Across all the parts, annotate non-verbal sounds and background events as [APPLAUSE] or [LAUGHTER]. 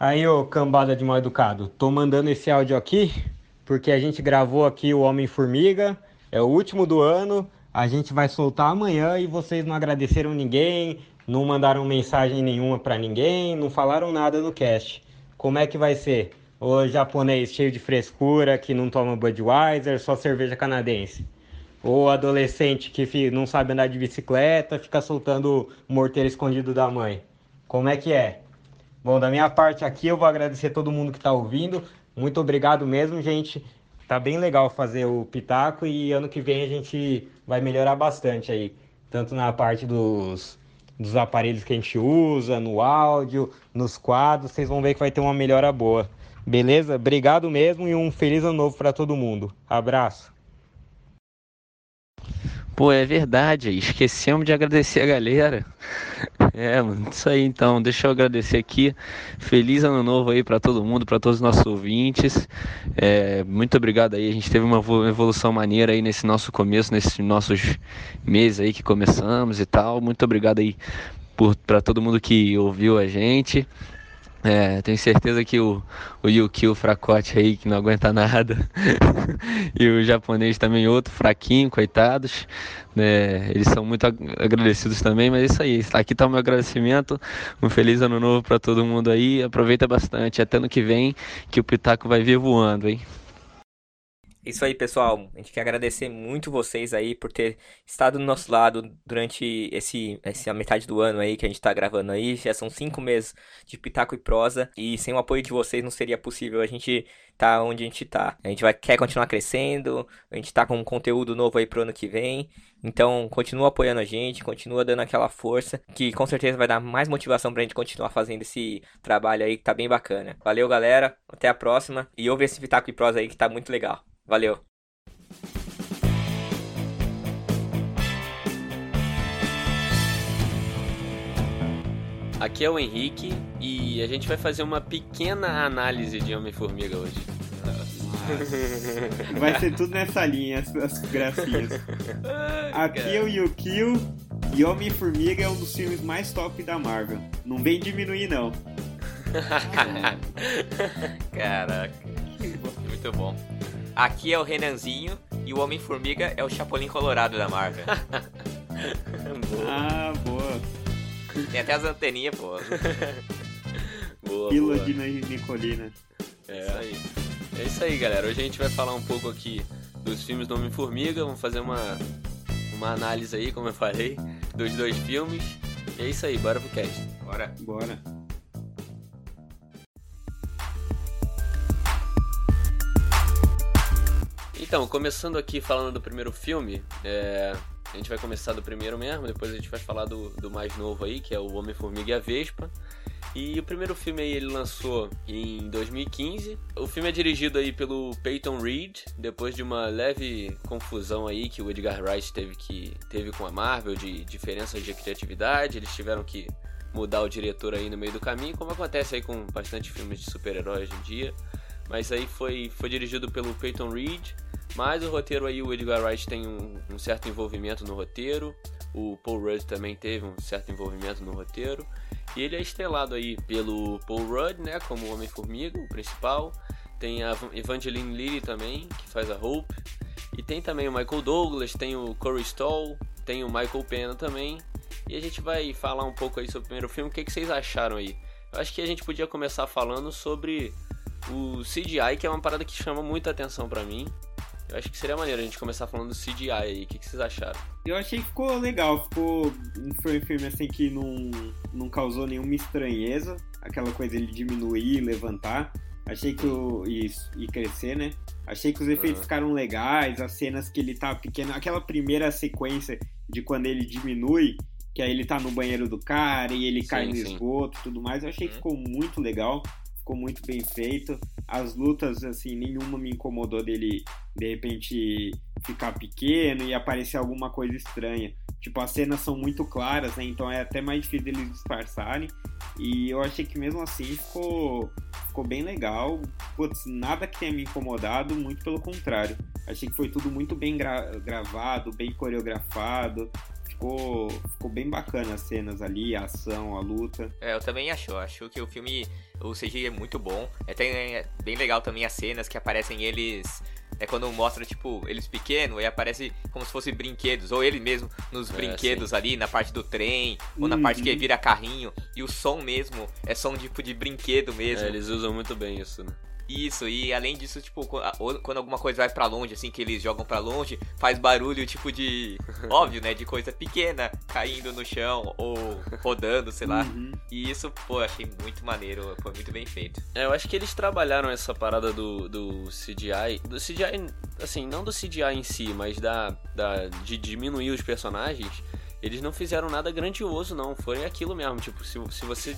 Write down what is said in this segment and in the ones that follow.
Aí, ô cambada de mal educado, tô mandando esse áudio aqui porque a gente gravou aqui o Homem-Formiga, é o último do ano, a gente vai soltar amanhã e vocês não agradeceram ninguém, não mandaram mensagem nenhuma para ninguém, não falaram nada no cast. Como é que vai ser? O japonês cheio de frescura que não toma Budweiser, só cerveja canadense. Ou adolescente que não sabe andar de bicicleta, fica soltando o morteiro escondido da mãe. Como é que é? Bom, da minha parte aqui eu vou agradecer todo mundo que está ouvindo. Muito obrigado mesmo, gente. Tá bem legal fazer o Pitaco e ano que vem a gente vai melhorar bastante aí. Tanto na parte dos, dos aparelhos que a gente usa, no áudio, nos quadros. Vocês vão ver que vai ter uma melhora boa. Beleza? Obrigado mesmo e um feliz ano novo para todo mundo. Abraço. Pô, é verdade, esquecemos de agradecer a galera. [LAUGHS] É, mano, isso aí então. Deixa eu agradecer aqui. Feliz ano novo aí para todo mundo, para todos os nossos ouvintes. É, muito obrigado aí. A gente teve uma evolução maneira aí nesse nosso começo, nesses nossos meses aí que começamos e tal. Muito obrigado aí para todo mundo que ouviu a gente. É, tenho certeza que o, o Yuki, o fracote aí, que não aguenta nada, [LAUGHS] e o japonês também, outro fraquinho, coitados, né? eles são muito agradecidos também, mas é isso aí, aqui está o meu agradecimento, um feliz ano novo para todo mundo aí, aproveita bastante, até no que vem, que o Pitaco vai vir voando, hein? Isso aí, pessoal. A gente quer agradecer muito vocês aí por ter estado do nosso lado durante esse, essa metade do ano aí que a gente tá gravando aí. Já são cinco meses de Pitaco e Prosa. E sem o apoio de vocês não seria possível a gente tá onde a gente tá. A gente vai, quer continuar crescendo. A gente tá com um conteúdo novo aí pro ano que vem. Então, continua apoiando a gente, continua dando aquela força, que com certeza vai dar mais motivação pra gente continuar fazendo esse trabalho aí que tá bem bacana. Valeu, galera. Até a próxima. E ouve esse Pitaco e Prosa aí que tá muito legal. Valeu! Aqui é o Henrique e a gente vai fazer uma pequena análise de Homem-Formiga hoje. Vai ser tudo nessa linha, as, as gracinhas. Aqui é o Yukio e Homem-Formiga é um dos filmes mais top da Marvel. Não vem diminuir, não. [LAUGHS] Caraca, muito bom. Aqui é o Renanzinho e o Homem-Formiga é o Chapolin Colorado da Marvel. [LAUGHS] ah, boa. Tem até as anteninhas, pô. [LAUGHS] boa, Pila boa. de Nicolina. É. Isso aí. É isso aí, galera. Hoje a gente vai falar um pouco aqui dos filmes do Homem-Formiga. Vamos fazer uma, uma análise aí, como eu falei, dos dois filmes. E é isso aí, bora pro cast. Bora. Bora. Então, começando aqui falando do primeiro filme, é, a gente vai começar do primeiro mesmo, depois a gente vai falar do, do mais novo aí, que é o Homem-Formiga e a Vespa. E o primeiro filme aí ele lançou em 2015. O filme é dirigido aí pelo Peyton Reed, depois de uma leve confusão aí que o Edgar Wright teve, que, teve com a Marvel, de diferenças de criatividade, eles tiveram que mudar o diretor aí no meio do caminho, como acontece aí com bastante filmes de super-heróis hoje em dia. Mas aí foi, foi dirigido pelo Peyton Reed mas o roteiro aí, o Edgar Wright tem um, um, certo envolvimento no roteiro. O Paul Rudd também teve um certo envolvimento no roteiro. E ele é estrelado aí pelo Paul Rudd, né, como Homem-Formiga, o principal. Tem a Evangeline Lilly também, que faz a Hope. E tem também o Michael Douglas, tem o Corey Stoll, tem o Michael Pena também. E a gente vai falar um pouco aí sobre o primeiro filme. O que, que vocês acharam aí? Eu acho que a gente podia começar falando sobre o CGI, que é uma parada que chama muita atenção para mim. Eu acho que seria maneiro a gente começar falando do CGI aí. O que, que vocês acharam? Eu achei que ficou legal. Ficou foi um filme assim que não, não causou nenhuma estranheza. Aquela coisa ele diminuir, levantar. Achei que o. Isso, e crescer, né? Achei que os efeitos uhum. ficaram legais, as cenas que ele tá pequeno. Aquela primeira sequência de quando ele diminui, que aí ele tá no banheiro do cara e ele sim, cai no sim. esgoto e tudo mais. Eu achei uhum. que ficou muito legal ficou muito bem feito. As lutas, assim, nenhuma me incomodou dele de repente ficar pequeno e aparecer alguma coisa estranha. Tipo, as cenas são muito claras, né? Então é até mais difícil eles disfarçarem. E eu achei que mesmo assim ficou, ficou bem legal. Putz, nada que tenha me incomodado, muito pelo contrário. Achei que foi tudo muito bem gra gravado, bem coreografado ficou, ficou bem bacana as cenas ali, a ação, a luta. É, eu também acho. Acho que o filme O CGI é muito bom. É, tem, é bem legal também as cenas que aparecem eles é quando mostra, tipo, eles pequenos e aparece como se fossem brinquedos. Ou ele mesmo nos é, brinquedos sim. ali, na parte do trem, ou uhum. na parte que uhum. vira carrinho. E o som mesmo é som tipo de brinquedo mesmo. É, eles usam muito bem isso, né? Isso, e além disso, tipo, quando alguma coisa vai para longe, assim, que eles jogam para longe, faz barulho, tipo, de. [LAUGHS] óbvio, né? De coisa pequena caindo no chão ou rodando, sei lá. Uhum. E isso, pô, achei muito maneiro, foi muito bem feito. É, eu acho que eles trabalharam essa parada do, do CGI. Do CGI, assim, não do CGI em si, mas da, da de diminuir os personagens eles não fizeram nada grandioso, não. Foi aquilo mesmo. Tipo, se, se você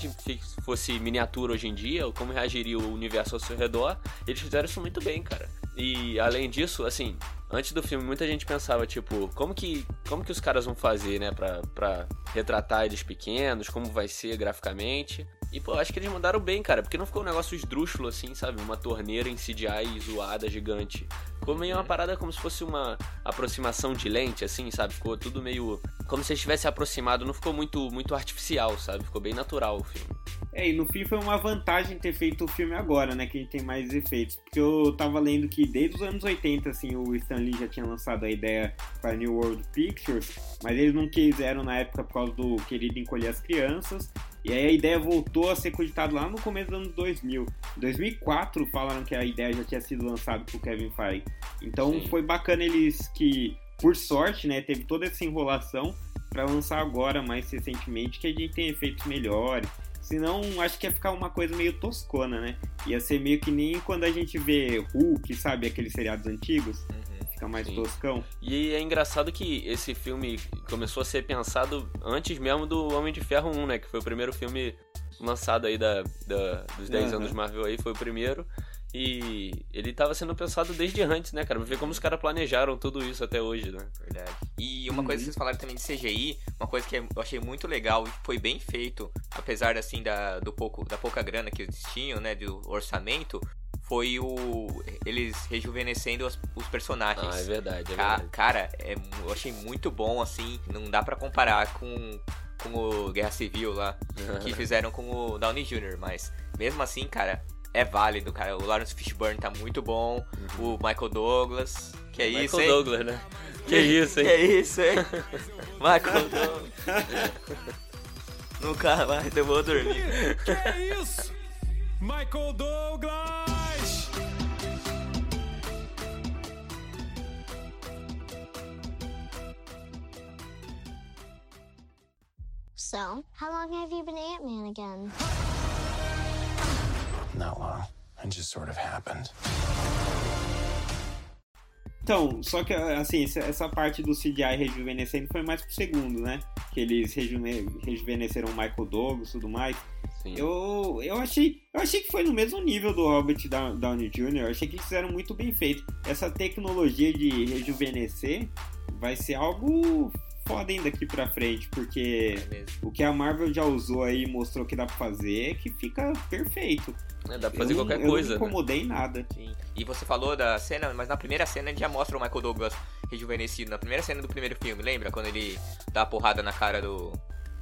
fosse miniatura hoje em dia, como reagiria o universo ao seu redor, eles fizeram isso muito bem, cara. E além disso, assim, antes do filme muita gente pensava, tipo, como que, como que os caras vão fazer, né, pra, pra retratar eles pequenos, como vai ser graficamente. E, pô, acho que eles mandaram bem, cara, porque não ficou um negócio esdrúxulo assim, sabe? Uma torneira em CGI zoada, gigante. Ficou meio uma parada como se fosse uma aproximação de lente, assim, sabe? Ficou tudo meio. Como se eles tivessem aproximado, não ficou muito, muito artificial, sabe? Ficou bem natural o filme. É, e no fim foi uma vantagem ter feito o filme agora, né? Que a gente tem mais efeitos. Porque eu tava lendo que desde os anos 80, assim, o Stan Lee já tinha lançado a ideia para New World Pictures, mas eles não quiseram na época por causa do Querido Encolher as Crianças. E aí a ideia voltou a ser cogitada lá no começo dos anos 2000. Em 2004 falaram que a ideia já tinha sido lançada por Kevin Feige. Então Sim. foi bacana eles que, por sorte, né, teve toda essa enrolação para lançar agora, mais recentemente, que a gente tem efeitos melhores. Senão, acho que ia ficar uma coisa meio toscona, né? Ia ser meio que nem quando a gente vê Hulk, sabe? Aqueles seriados antigos. Uhum. Fica mais Sim. toscão. E é engraçado que esse filme começou a ser pensado antes mesmo do Homem de Ferro 1, né? Que foi o primeiro filme lançado aí da, da dos 10 uhum. anos Marvel aí, foi o primeiro. E ele estava sendo pensado desde antes, né, cara? Pra ver como os caras planejaram tudo isso até hoje, né? Verdade. E uma uhum. coisa que vocês falaram também de CGI, uma coisa que eu achei muito legal e foi bem feito, apesar assim da, do pouco, da pouca grana que eles tinham, né, do orçamento, foi o eles rejuvenescendo os, os personagens. Ah, é verdade, é verdade. Cara, é, eu achei muito bom assim, não dá para comparar com com o Guerra Civil lá, [LAUGHS] que fizeram com o Downey Jr., mas mesmo assim, cara, é válido, cara. O Lawrence Fishburne tá muito bom. Uhum. O Michael Douglas. Que é Michael isso, hein? Michael Douglas, né? Que, que [LAUGHS] isso, hein? Que é isso, hein? [LAUGHS] Michael Douglas. Nunca mais eu vou dormir. Que é isso? Michael Douglas! So, how long have you been Ant-Man again? Not long. It just sort of happened. Então, só que assim, essa parte do CGI rejuvenescendo foi mais pro segundo, né? Que eles rejuvenesceram o Michael Douglas e tudo mais. Sim. Eu, eu, achei, eu achei que foi no mesmo nível do Robert Downey Jr. Eu achei que eles fizeram muito bem feito. Essa tecnologia de rejuvenescer vai ser algo foda ainda daqui pra frente, porque é o que a Marvel já usou aí mostrou que dá pra fazer é que fica perfeito. É, dá pra fazer eu qualquer não, coisa. Eu não né? incomodei né? nada. Sim. E você falou da cena, mas na primeira cena já mostra o Michael Douglas rejuvenescido. Na primeira cena do primeiro filme, lembra? Quando ele dá a porrada na cara do.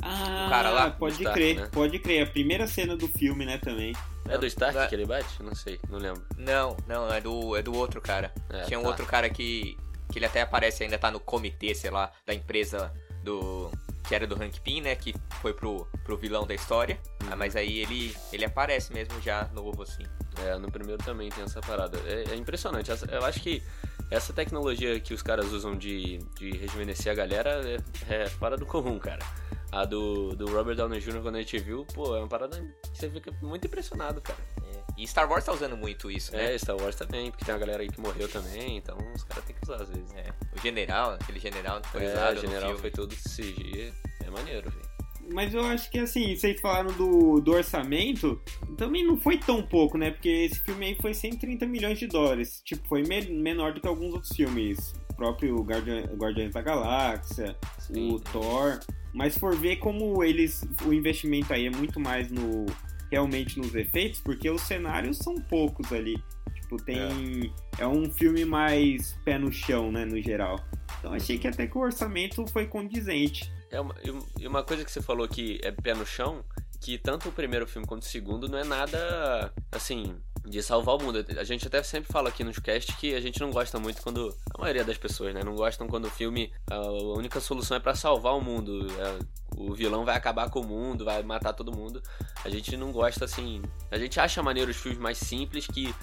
Ah, do cara lá? Pode Stark, crer, né? pode crer. A primeira cena do filme, né, também. É do Stark da... que ele bate? Não sei, não lembro. Não, não, é do, é do outro cara. É, Tinha um tá. outro cara que. Que ele até aparece, ainda tá no comitê, sei lá, da empresa do que era do Hank Pym, né? Que foi pro, pro vilão da história. Uhum. mas aí ele, ele aparece mesmo já novo, assim. É, no primeiro também tem essa parada. É, é impressionante. Eu acho que essa tecnologia que os caras usam de, de rejuvenescer a galera é, é fora do comum, cara. A do, do Robert Downey Jr., quando a gente viu, pô, é uma parada que você fica muito impressionado, cara. É. E Star Wars tá usando muito isso, né? É, Star Wars também, porque tem uma galera aí que morreu também, então os caras têm que usar às vezes. É. O general, aquele general foi é, usado. O general foi todo CG, é maneiro, velho. Mas eu acho que assim, vocês falaram do, do orçamento, também não foi tão pouco, né? Porque esse filme aí foi 130 milhões de dólares. Tipo, foi me menor do que alguns outros filmes. O próprio Guardiã, Guardiões da Galáxia, Sim. o Thor. Mas for ver como eles. O investimento aí é muito mais no. Realmente nos efeitos, porque os cenários são poucos ali. Tipo, tem. É, é um filme mais pé no chão, né, no geral. Então achei que até que o orçamento foi condizente. É uma, e uma coisa que você falou que é pé no chão, que tanto o primeiro filme quanto o segundo não é nada, assim, de salvar o mundo. A gente até sempre fala aqui nos cast que a gente não gosta muito quando. A maioria das pessoas, né? Não gostam quando o filme. A única solução é para salvar o mundo. É, o vilão vai acabar com o mundo, vai matar todo mundo. A gente não gosta assim. A gente acha maneiro os filmes mais simples que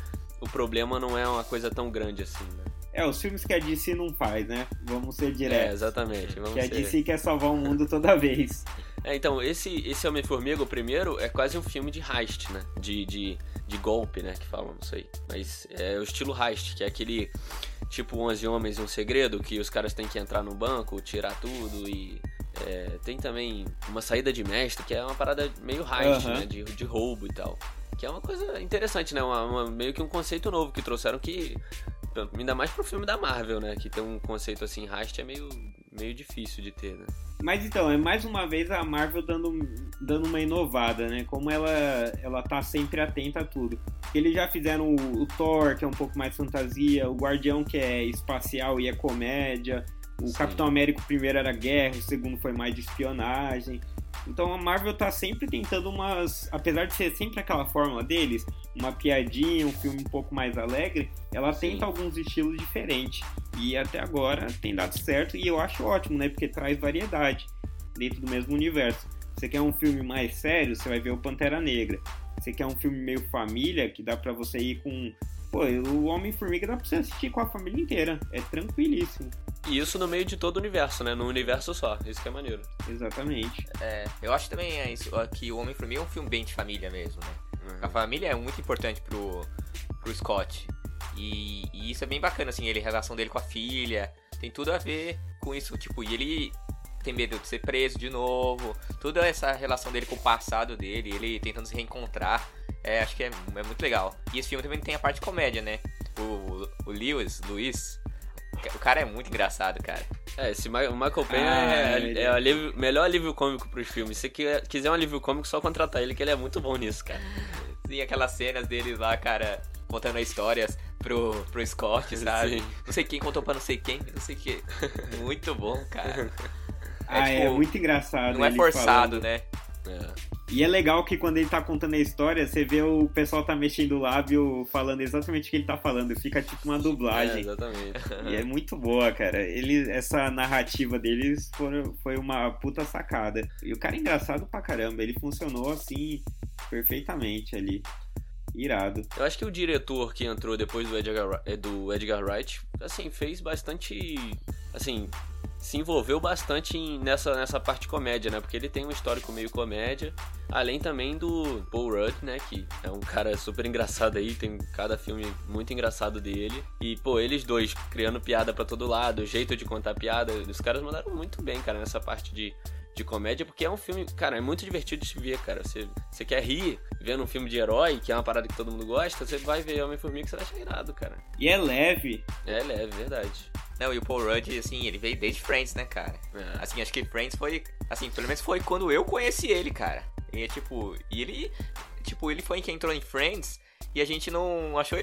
o problema não é uma coisa tão grande assim, né? É, os filmes que a DC não faz, né? Vamos ser diretos. É, exatamente. Vamos que a ser... DC quer salvar o mundo toda vez. [LAUGHS] É, então, esse, esse Homem-Formiga, o primeiro, é quase um filme de heist, né? De, de, de golpe, né? Que falam, não sei. Mas é o estilo heist, que é aquele tipo 11 Homens e um Segredo, que os caras têm que entrar no banco, tirar tudo e... É, tem também uma saída de mestre, que é uma parada meio heist, né? De, de roubo e tal. Que é uma coisa interessante, né? Uma, uma, meio que um conceito novo que trouxeram que Ainda mais pro filme da Marvel, né? Que tem um conceito assim, heist é meio, meio difícil de ter, né? Mas então, é mais uma vez a Marvel dando, dando uma inovada, né? Como ela, ela tá sempre atenta a tudo. Eles já fizeram o, o Thor, que é um pouco mais fantasia, o Guardião, que é espacial e é comédia. O Sim. Capitão América, o primeiro era guerra, o segundo foi mais de espionagem. Então a Marvel tá sempre tentando umas. Apesar de ser sempre aquela fórmula deles, uma piadinha, um filme um pouco mais alegre, ela Sim. tenta alguns estilos diferentes. E até agora tem dado certo e eu acho ótimo, né? Porque traz variedade dentro do mesmo universo. Você quer um filme mais sério, você vai ver o Pantera Negra. Você quer um filme meio família, que dá para você ir com. Pô, o Homem-Formiga dá pra você assistir com a família inteira. É tranquilíssimo. E isso no meio de todo o universo, né? Num universo só. Isso que é maneiro. Exatamente. É, eu acho também é isso, que o Homem-Formiga é um filme bem de família mesmo, né? Uhum. A família é muito importante pro, pro Scott. E, e, isso é bem bacana, assim, ele, a relação dele com a filha. Tem tudo a ver com isso, tipo, e ele tem medo de ser preso de novo. Toda essa relação dele com o passado dele, ele tentando se reencontrar. É, acho que é, é muito legal. E esse filme também tem a parte de comédia, né? O, o Lewis, Luiz, o cara é muito engraçado, cara. É, esse Ma o Michael Payne ah, é, é, é o alívio, melhor alívio cômico pros filmes. Se você quiser um alívio cômico, só contratar ele, que ele é muito bom nisso, cara. Sim, aquelas cenas dele lá, cara, contando histórias pro, pro Scott, [LAUGHS] sabe? Sim. Não sei quem contou pra não sei quem, não sei o que. [LAUGHS] Muito bom, cara. É, ah, é tipo, é muito engraçado. Não é forçado, falando. né? É. E é legal que quando ele tá contando a história, você vê o pessoal tá mexendo o lábio, falando exatamente o que ele tá falando. Fica tipo uma dublagem. É, exatamente. E é muito boa, cara. Ele, essa narrativa deles foi, foi uma puta sacada. E o cara é engraçado pra caramba. Ele funcionou assim perfeitamente ali. Irado. Eu acho que o diretor que entrou depois do Edgar, do Edgar Wright, assim, fez bastante. Assim, se envolveu bastante nessa, nessa parte comédia, né? Porque ele tem um histórico meio comédia, além também do Paul Rudd, né? Que é um cara super engraçado aí, tem cada filme muito engraçado dele. E, pô, eles dois criando piada para todo lado, o jeito de contar piada, os caras mandaram muito bem, cara, nessa parte de, de comédia, porque é um filme, cara, é muito divertido de se ver, cara. Você, você quer rir vendo um filme de herói, que é uma parada que todo mundo gosta, você vai ver Homem-Formiga que você vai achar irado, cara. E é leve. É leve, verdade. Não, e o Paul Rudd, assim, ele veio desde Friends, né, cara? É. Assim, acho que Friends foi, assim, pelo menos foi quando eu conheci ele, cara. E, é, tipo, e ele, tipo, ele foi quem entrou em Friends e a gente não achou,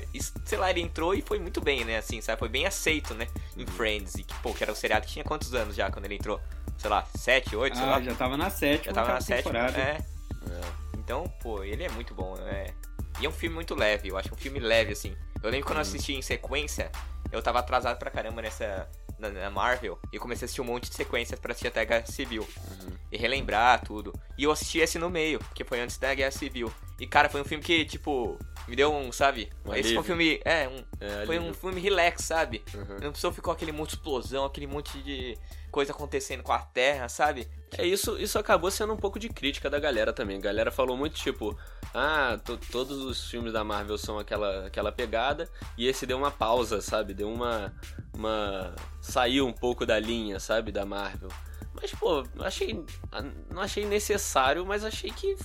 sei lá, ele entrou e foi muito bem, né, assim, sabe? Foi bem aceito, né, em Friends. E que, pô, que era o seriado que tinha quantos anos já quando ele entrou? Sei lá, 7, 8, sei ah, lá. já tava na sétima. Já tava na sétima, é. é. Então, pô, ele é muito bom, é. E é um filme muito leve, eu acho um filme leve, assim. Eu lembro quando eu assisti em sequência, eu tava atrasado pra caramba nessa. Na, na Marvel, e comecei a assistir um monte de sequências pra assistir até a Guerra Civil. Uhum. E relembrar tudo. E eu assisti esse no meio, que foi antes da Guerra Civil. E, cara, foi um filme que, tipo, me deu um, sabe? Um esse foi um filme. É, um, é, foi um filme relax, sabe? Uhum. Não precisou ficou aquele monte de explosão, aquele monte de coisa acontecendo com a Terra, sabe? É isso, isso acabou sendo um pouco de crítica da galera também. A galera falou muito tipo, ah, todos os filmes da Marvel são aquela, aquela pegada e esse deu uma pausa, sabe? Deu uma uma saiu um pouco da linha, sabe, da Marvel. Mas pô, achei não achei necessário, mas achei que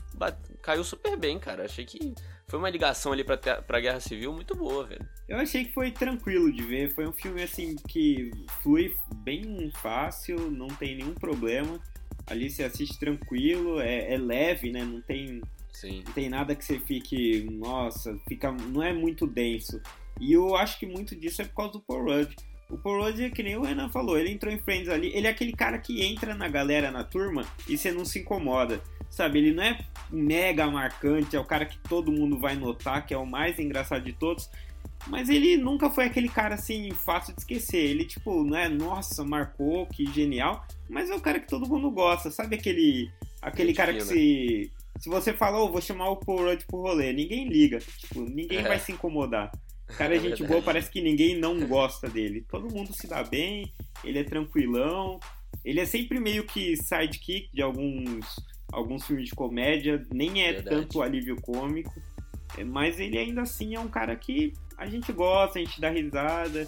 caiu super bem, cara. Achei que foi uma ligação ali pra, pra Guerra Civil muito boa, velho. Eu achei que foi tranquilo de ver. Foi um filme, assim, que flui bem fácil, não tem nenhum problema. Ali você assiste tranquilo, é, é leve, né? Não tem, Sim. não tem nada que você fique, nossa, fica, não é muito denso. E eu acho que muito disso é por causa do Paul Rudd. O Paul Rudd é que nem o Renan falou, ele entrou em Friends ali, ele é aquele cara que entra na galera, na turma, e você não se incomoda. Sabe? Ele não é mega marcante, é o cara que todo mundo vai notar, que é o mais engraçado de todos. Mas ele nunca foi aquele cara assim fácil de esquecer. Ele, tipo, não é, nossa, marcou, que genial. Mas é o cara que todo mundo gosta. Sabe aquele, aquele cara que se. Se você falar, oh, vou chamar o Paul Rudd pro rolê, ninguém liga. Tipo, ninguém é. vai se incomodar. O cara é gente boa, parece que ninguém não gosta dele. Todo mundo se dá bem, ele é tranquilão. Ele é sempre meio que sidekick de alguns, alguns filmes de comédia, nem é verdade. tanto alívio cômico. É, mas ele ainda assim é um cara que a gente gosta, a gente dá risada,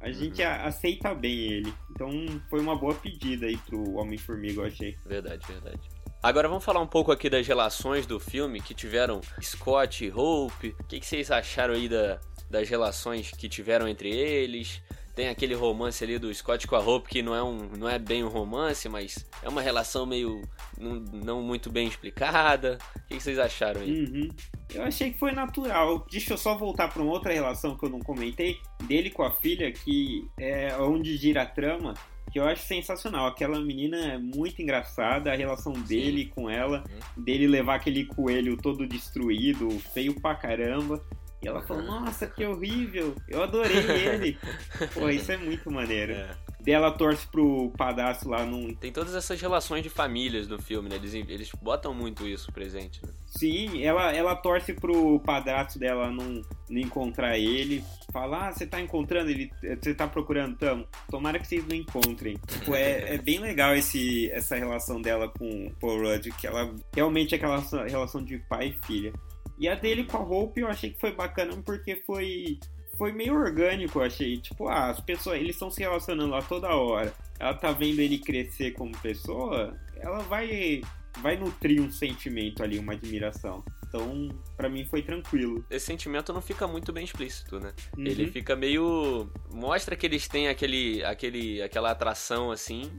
a uhum. gente aceita bem ele. Então foi uma boa pedida aí pro Homem-Formiga, eu achei. Verdade, verdade. Agora vamos falar um pouco aqui das relações do filme que tiveram Scott e Hope. O que, que vocês acharam aí da, das relações que tiveram entre eles? Tem aquele romance ali do Scott com a Hope que não é, um, não é bem um romance, mas é uma relação meio não, não muito bem explicada. O que, vocês acharam aí? Uhum. Eu achei que foi natural. Deixa eu só voltar para uma outra relação que eu não comentei, dele com a filha, que é onde gira a trama, que eu acho sensacional. Aquela menina é muito engraçada, a relação dele Sim. com ela, uhum. dele levar aquele coelho todo destruído, feio pra caramba. E ela falou, nossa, que horrível, eu adorei ele. [LAUGHS] Pô, isso é muito maneiro. É. Dela torce pro padrasto lá num. Tem todas essas relações de famílias no filme, né? Eles, eles botam muito isso presente, né? Sim, ela, ela torce pro padrasto dela não, não encontrar ele. Fala, ah, você tá encontrando ele, você tá procurando, tamo. Tomara que vocês não encontrem. Tipo, é, é bem legal esse, essa relação dela com o Paul Rudd, que ela realmente é aquela relação de pai e filha. E a dele com a Hope eu achei que foi bacana porque foi foi meio orgânico, eu achei. Tipo, ah, as pessoas, eles estão se relacionando lá toda hora. Ela tá vendo ele crescer como pessoa, ela vai vai nutrir um sentimento ali, uma admiração. Então, para mim foi tranquilo. Esse sentimento não fica muito bem explícito, né? Uhum. Ele fica meio mostra que eles têm aquele aquele aquela atração assim,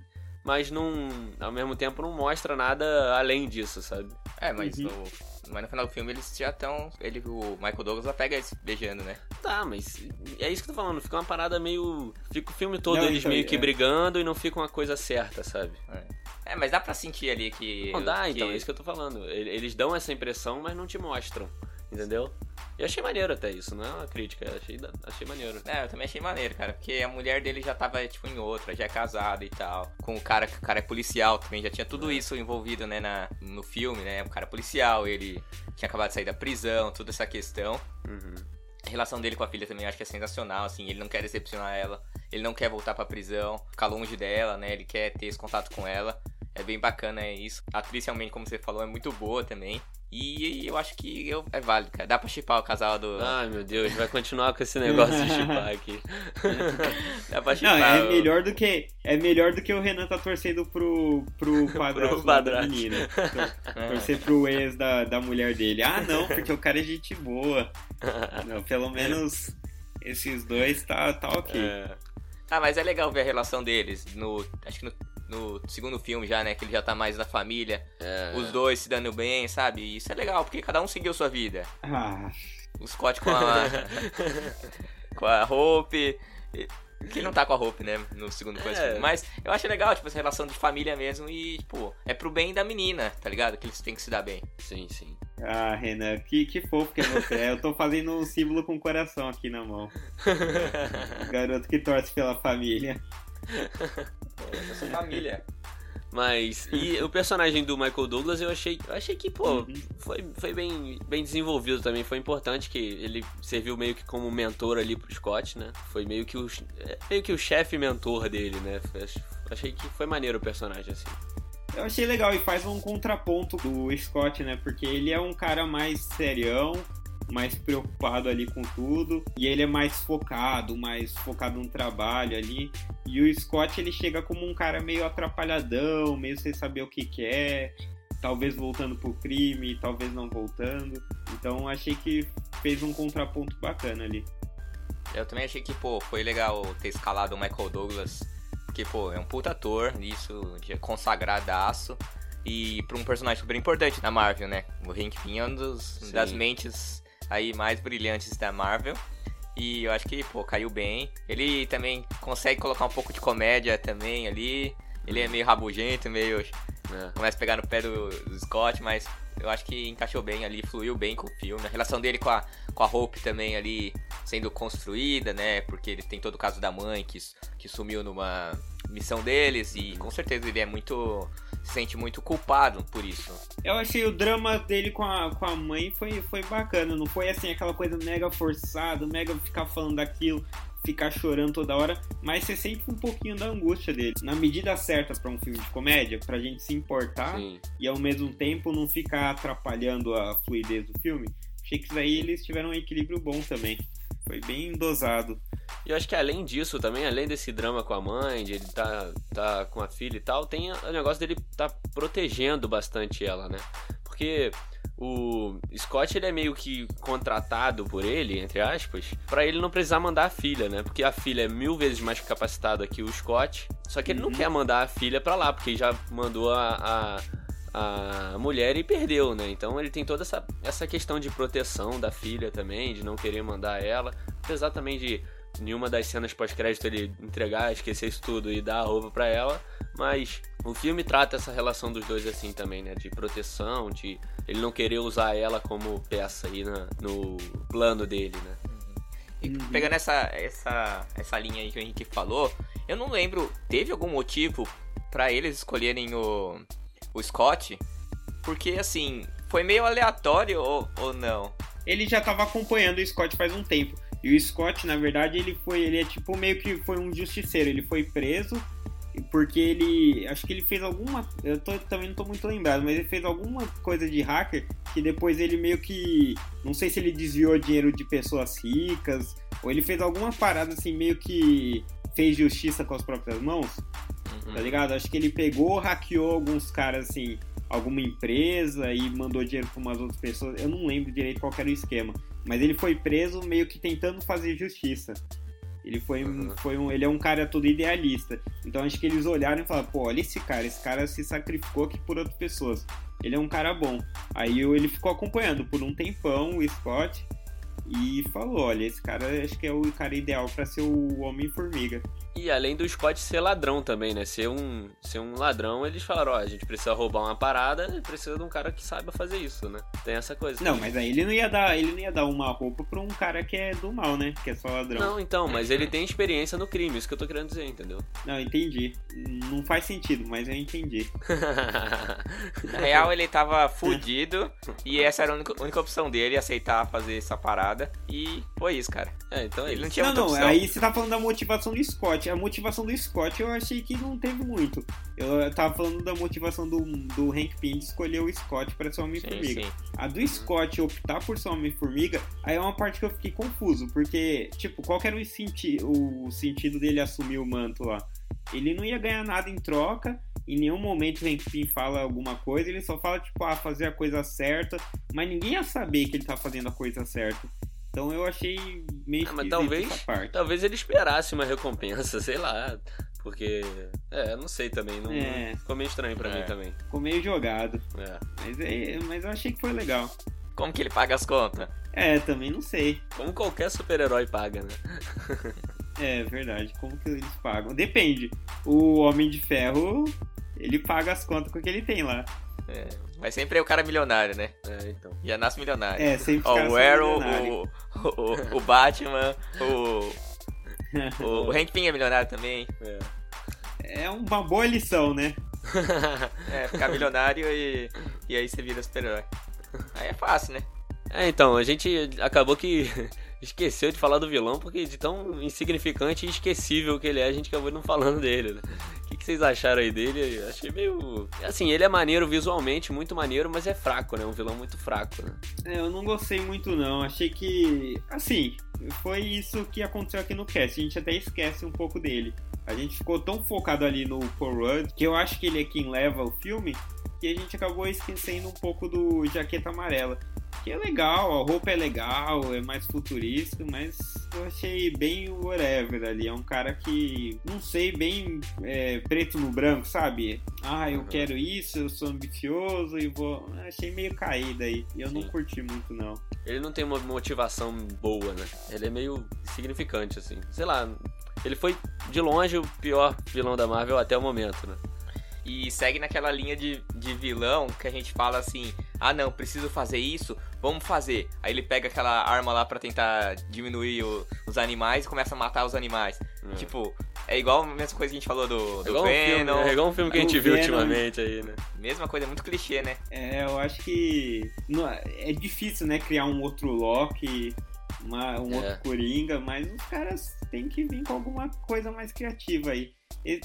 mas não ao mesmo tempo não mostra nada além disso, sabe? É, mas uhum. no mas no final do filme eles já estão. Ele, o Michael Douglas já pega eles beijando, né? Tá, mas é isso que eu tô falando. Fica uma parada meio. Fica o filme todo não, eles então, meio que é. brigando e não fica uma coisa certa, sabe? É. é mas dá pra sentir ali que. Não dá, que... então, é isso que eu tô falando. Eles dão essa impressão, mas não te mostram. Entendeu? E achei maneiro até isso, não é uma crítica, achei, achei maneiro. É, eu também achei maneiro, cara, porque a mulher dele já tava, tipo, em outra, já é casada e tal. Com o cara, que o cara é policial também, já tinha tudo é. isso envolvido, né, na, no filme, né? O cara é policial, ele tinha acabado de sair da prisão, toda essa questão. Uhum. A relação dele com a filha também acho que é sensacional, assim, ele não quer decepcionar ela, ele não quer voltar pra prisão, ficar longe dela, né? Ele quer ter esse contato com ela. É bem bacana isso. A atriz realmente, como você falou, é muito boa também. E eu acho que eu, é válido, cara. Dá pra chipar o casal do. Ai, meu Deus, vai continuar com esse negócio de chipar aqui. [LAUGHS] Dá pra chipar. Não, é melhor do que. É melhor do que o Renan tá torcendo pro, pro padrasto, [LAUGHS] pro padrasto. da menina. [LAUGHS] Torcer pro ex da, da mulher dele. Ah, não, porque o cara é gente boa. Não, pelo menos esses dois tá, tá ok. É. Ah, mas é legal ver a relação deles. No, acho que no no segundo filme já, né? Que ele já tá mais na família. É. Os dois se dando bem, sabe? Isso é legal, porque cada um seguiu sua vida. Ah. O Scott com a. [LAUGHS] com a Hope. Que não tá com a Hope, né? No segundo é. coisa. Mas eu acho legal, tipo, essa relação de família mesmo. E, tipo, é pro bem da menina, tá ligado? Que eles têm que se dar bem. Sim, sim. Ah, Renan, que, que fofo que é você. Eu tô fazendo um símbolo com o coração aqui na mão. [LAUGHS] Garoto que torce pela família. [LAUGHS] Essa família. [LAUGHS] Mas, e o personagem do Michael Douglas eu achei, eu achei que, pô, uhum. foi, foi bem, bem desenvolvido também. Foi importante que ele serviu meio que como mentor ali pro Scott, né? Foi meio que o, meio que o chefe mentor dele, né? Achei que foi maneiro o personagem, assim. Eu achei legal e faz um contraponto do Scott, né? Porque ele é um cara mais serião, mais preocupado ali com tudo e ele é mais focado, mais focado no trabalho ali. E o Scott ele chega como um cara meio atrapalhadão, meio sem saber o que quer, talvez voltando pro crime, talvez não voltando. Então achei que fez um contraponto bacana ali. Eu também achei que, pô, foi legal ter escalado o Michael Douglas, que, pô, é um puta ator, isso, de consagradaço. E para um personagem super importante na Marvel, né? O Hank Pym é uma das mentes aí mais brilhantes da Marvel. E eu acho que, pô, caiu bem. Ele também consegue colocar um pouco de comédia também ali. Ele é meio rabugento, meio, É. Começa a pegar no pé do, do Scott, mas eu acho que encaixou bem ali, fluiu bem com o filme. A relação dele com a, com a Hope também ali sendo construída, né? Porque ele tem todo o caso da mãe que, que sumiu numa missão deles e com certeza ele é muito. Se sente muito culpado por isso. Eu achei o drama dele com a, com a mãe foi, foi bacana, não foi assim aquela coisa mega forçada, mega ficar falando daquilo, ficar chorando toda hora, mas você sente um pouquinho da angústia dele. Na medida certa pra um filme de comédia, pra gente se importar Sim. e ao mesmo tempo não ficar atrapalhando a fluidez do filme. Achei que isso daí eles tiveram um equilíbrio bom também. Foi bem dosado. E eu acho que além disso também, além desse drama com a mãe, de ele tá, tá com a filha e tal, tem o negócio dele tá protegendo bastante ela, né? Porque o Scott ele é meio que contratado por ele, entre aspas, pra ele não precisar mandar a filha, né? Porque a filha é mil vezes mais capacitada que o Scott, só que ele não quer mandar a filha pra lá, porque já mandou a, a, a mulher e perdeu, né? Então ele tem toda essa, essa questão de proteção da filha também, de não querer mandar ela, apesar também de nenhuma das cenas pós-crédito ele entregar, esquecer isso tudo e dar a roupa pra ela, mas o filme trata essa relação dos dois assim também, né? De proteção, de ele não querer usar ela como peça aí na, no plano dele, né? E pegando essa, essa, essa linha aí que o Henrique falou, eu não lembro, teve algum motivo pra eles escolherem o, o Scott? Porque assim, foi meio aleatório ou, ou não? Ele já tava acompanhando o Scott faz um tempo. E o Scott, na verdade, ele foi. Ele é tipo meio que foi um justiceiro. Ele foi preso porque ele. Acho que ele fez alguma. Eu tô, também não tô muito lembrado, mas ele fez alguma coisa de hacker que depois ele meio que. Não sei se ele desviou dinheiro de pessoas ricas, ou ele fez alguma parada assim, meio que fez justiça com as próprias mãos. Uhum. Tá ligado? Acho que ele pegou, hackeou alguns caras assim, alguma empresa e mandou dinheiro pra umas outras pessoas. Eu não lembro direito qual era o esquema. Mas ele foi preso meio que tentando fazer justiça. Ele foi, Uhum. foi um, ele é um cara todo idealista. Então acho que eles olharam e falaram, pô, olha esse cara, esse cara se sacrificou aqui por outras pessoas. Ele é um cara bom. Aí ele ficou acompanhando por um tempão o Scott e falou, olha, esse cara acho que é o cara ideal pra ser o Homem-Formiga. E além do Scott ser ladrão também, né? Ser um, ser um ladrão, eles falaram, ó, a gente precisa roubar uma parada, precisa de um cara que saiba fazer isso, né? Tem essa coisa. Não, mas aí ele não ia dar, ele não ia dar uma roupa pra um cara que é do mal, né? Que é só ladrão. Não, então, mas ele tem experiência no crime, isso que eu tô querendo dizer, entendeu? Não, entendi. Não faz sentido, mas eu entendi. [LAUGHS] Na real, ele tava fudido e essa era a única, única opção dele, aceitar fazer essa parada. E foi isso, cara. é, então é Ele não tinha não, muita não, opção. aí você tá falando da motivação do Scott. A motivação do Scott eu achei que não teve muito. Eu tava falando da motivação do, do Hank Pym de escolher o Scott pra ser Homem-Formiga. A do Scott optar por ser Homem-Formiga, aí é uma parte que eu fiquei confuso, porque, tipo, qual que era o, senti o sentido dele assumir o manto lá? Ele não ia ganhar nada em troca, em nenhum momento o Hank Pym fala alguma coisa, ele só fala, tipo, ah, fazer a coisa certa, mas ninguém ia saber que ele tá fazendo a coisa certa. Então eu achei meio Ah, mas talvez, talvez ele esperasse uma recompensa, sei lá. Porque. É, não sei também. Não, É. Ficou meio estranho pra É. mim também. Ficou meio jogado. É. Mas, é, mas eu achei que foi legal. Como que ele paga as contas? É, também não sei. Como qualquer super-herói paga, né? É verdade. Como que eles pagam? Depende. O Homem de Ferro, ele paga as contas com o que ele tem lá. É, mas sempre é o cara milionário, né? É, então. Já nasce milionário. É, sempre Ó, o Arrow, o, o, o Batman, o, [LAUGHS] o, o Hank Pym é milionário também. É. É uma boa lição, né? [LAUGHS] É, ficar milionário e, e aí você vira super-herói. Aí é fácil, né? É, então, a gente acabou que esqueceu de falar do vilão, porque de tão insignificante e esquecível que ele é, a gente acabou não falando dele, né? O que, que vocês acharam aí dele? Eu Achei meio. Assim, ele é maneiro visualmente, muito maneiro, mas é fraco, né? Um vilão muito fraco, né? É, eu não gostei muito não. Achei que, assim, foi isso que aconteceu aqui no cast. A gente até esquece um pouco dele. A gente ficou tão focado ali no Paul Rudd, que eu acho que ele é quem leva o filme, que a gente acabou esquecendo um pouco do Jaqueta Amarela. Que é legal, a roupa é legal, é mais futurista, mas eu achei bem whatever ali. É um cara que, não sei, bem é, preto no branco, sabe? Ah, eu Uhum. quero isso, eu sou ambicioso e vou. Achei meio caído aí. E eu não Sim. curti muito, não. Ele não tem uma motivação boa, né? Ele é meio insignificante, assim. Sei lá, ele foi de longe o pior vilão da Marvel até o momento, né? E segue naquela linha de, de vilão que a gente fala assim: ah, não, preciso fazer isso, vamos fazer. Aí ele pega aquela arma lá para tentar diminuir o, os animais e começa a matar os animais. É. Tipo, é igual a mesma coisa que a gente falou do, É do igual, um filme, Venom. é igual um filme que a gente O viu Venom. ultimamente aí, né? Mesma coisa, muito clichê, né? É, eu acho que não- é difícil, né, criar um outro Loki, uma- um É. outro Coringa, mas os caras têm que vir com alguma coisa mais criativa aí.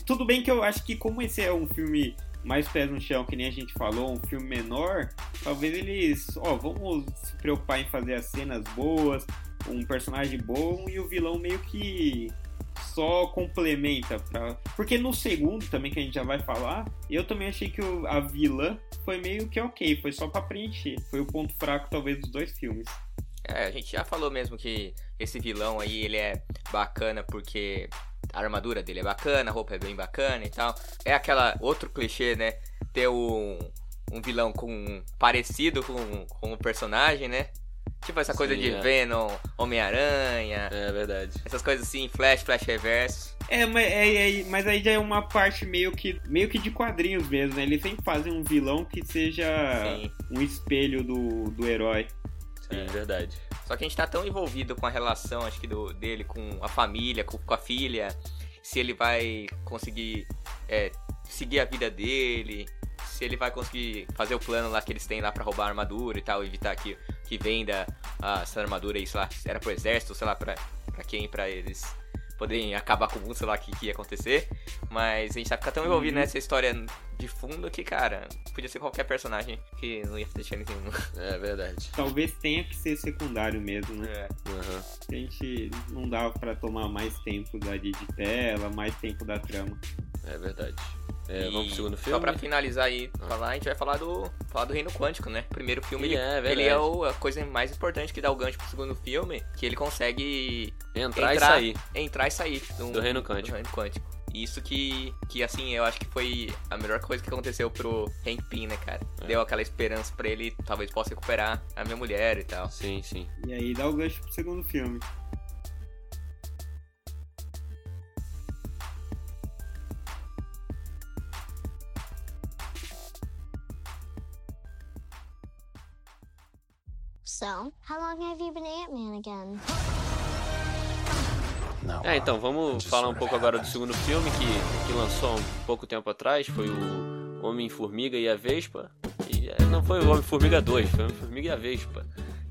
Tudo bem que eu acho que como esse é um filme mais pés no chão, que nem a gente falou, um filme menor, talvez eles, ó, vamos se preocupar em fazer as cenas boas, um personagem bom e o vilão meio que só complementa pra... porque no segundo também que a gente já vai falar eu também achei que o- a vilã foi meio que ok foi só pra preencher foi o ponto fraco talvez dos dois filmes. É, a gente já falou mesmo que esse vilão aí, ele é bacana porque a armadura dele é bacana, a roupa é bem bacana e tal. É aquela outro clichê, né? Ter um, um vilão com parecido com, com o personagem, né? Tipo essa coisa Sim, de é. Venom, Homem-Aranha, É verdade. essas coisas assim, Flash, Flash Reverso. é mas, é- é- mas aí já é uma parte meio que meio que de quadrinhos mesmo né eles sempre fazem um vilão que seja Sim. um espelho do, do herói Sim, é verdade. Só que a gente tá tão envolvido com a relação, acho que do, dele com a família, com, com a filha, se ele vai conseguir é, seguir a vida dele, se ele vai conseguir fazer o plano lá que eles têm lá pra roubar a armadura e tal, evitar que, que venda essa armadura aí, sei lá, era pro exército, sei lá, pra, pra quem, pra eles poderem acabar com o mundo, sei lá o que, que ia acontecer. Mas a gente tá ficando tão envolvido Uhum. nessa história de fundo que, cara, podia ser qualquer personagem que não ia deixar ninguém. É verdade. talvez tenha que ser secundário mesmo né É. Aham. a gente não dava pra tomar mais tempo dali de tela mais tempo da trama É verdade. É, E vamos pro segundo Só filme? pra finalizar aí, Ah. falar, a gente vai falar do, falar do Reino Quântico, né? Primeiro filme, ele é, ele é o- a coisa mais importante que dá o gancho pro segundo filme, que ele consegue Entrar, e entrar- sair. entrar e sair Do Reino Quântico. do Reino Quântico. E Isso que, que, assim, eu acho que foi a melhor coisa que aconteceu pro Hank Pym, né, cara? É. Deu aquela esperança pra ele, talvez possa recuperar a minha mulher e tal. Sim, sim. E aí dá o gancho pro segundo filme. So, how long have you been Ant-Man again? No. É, então, vamos falar um of pouco agora do segundo filme que, que lançou há um pouco tempo atrás. Foi o Homem-Formiga e a Vespa. E é, não foi o Homem-Formiga 2, foi o Homem-Formiga e a Vespa.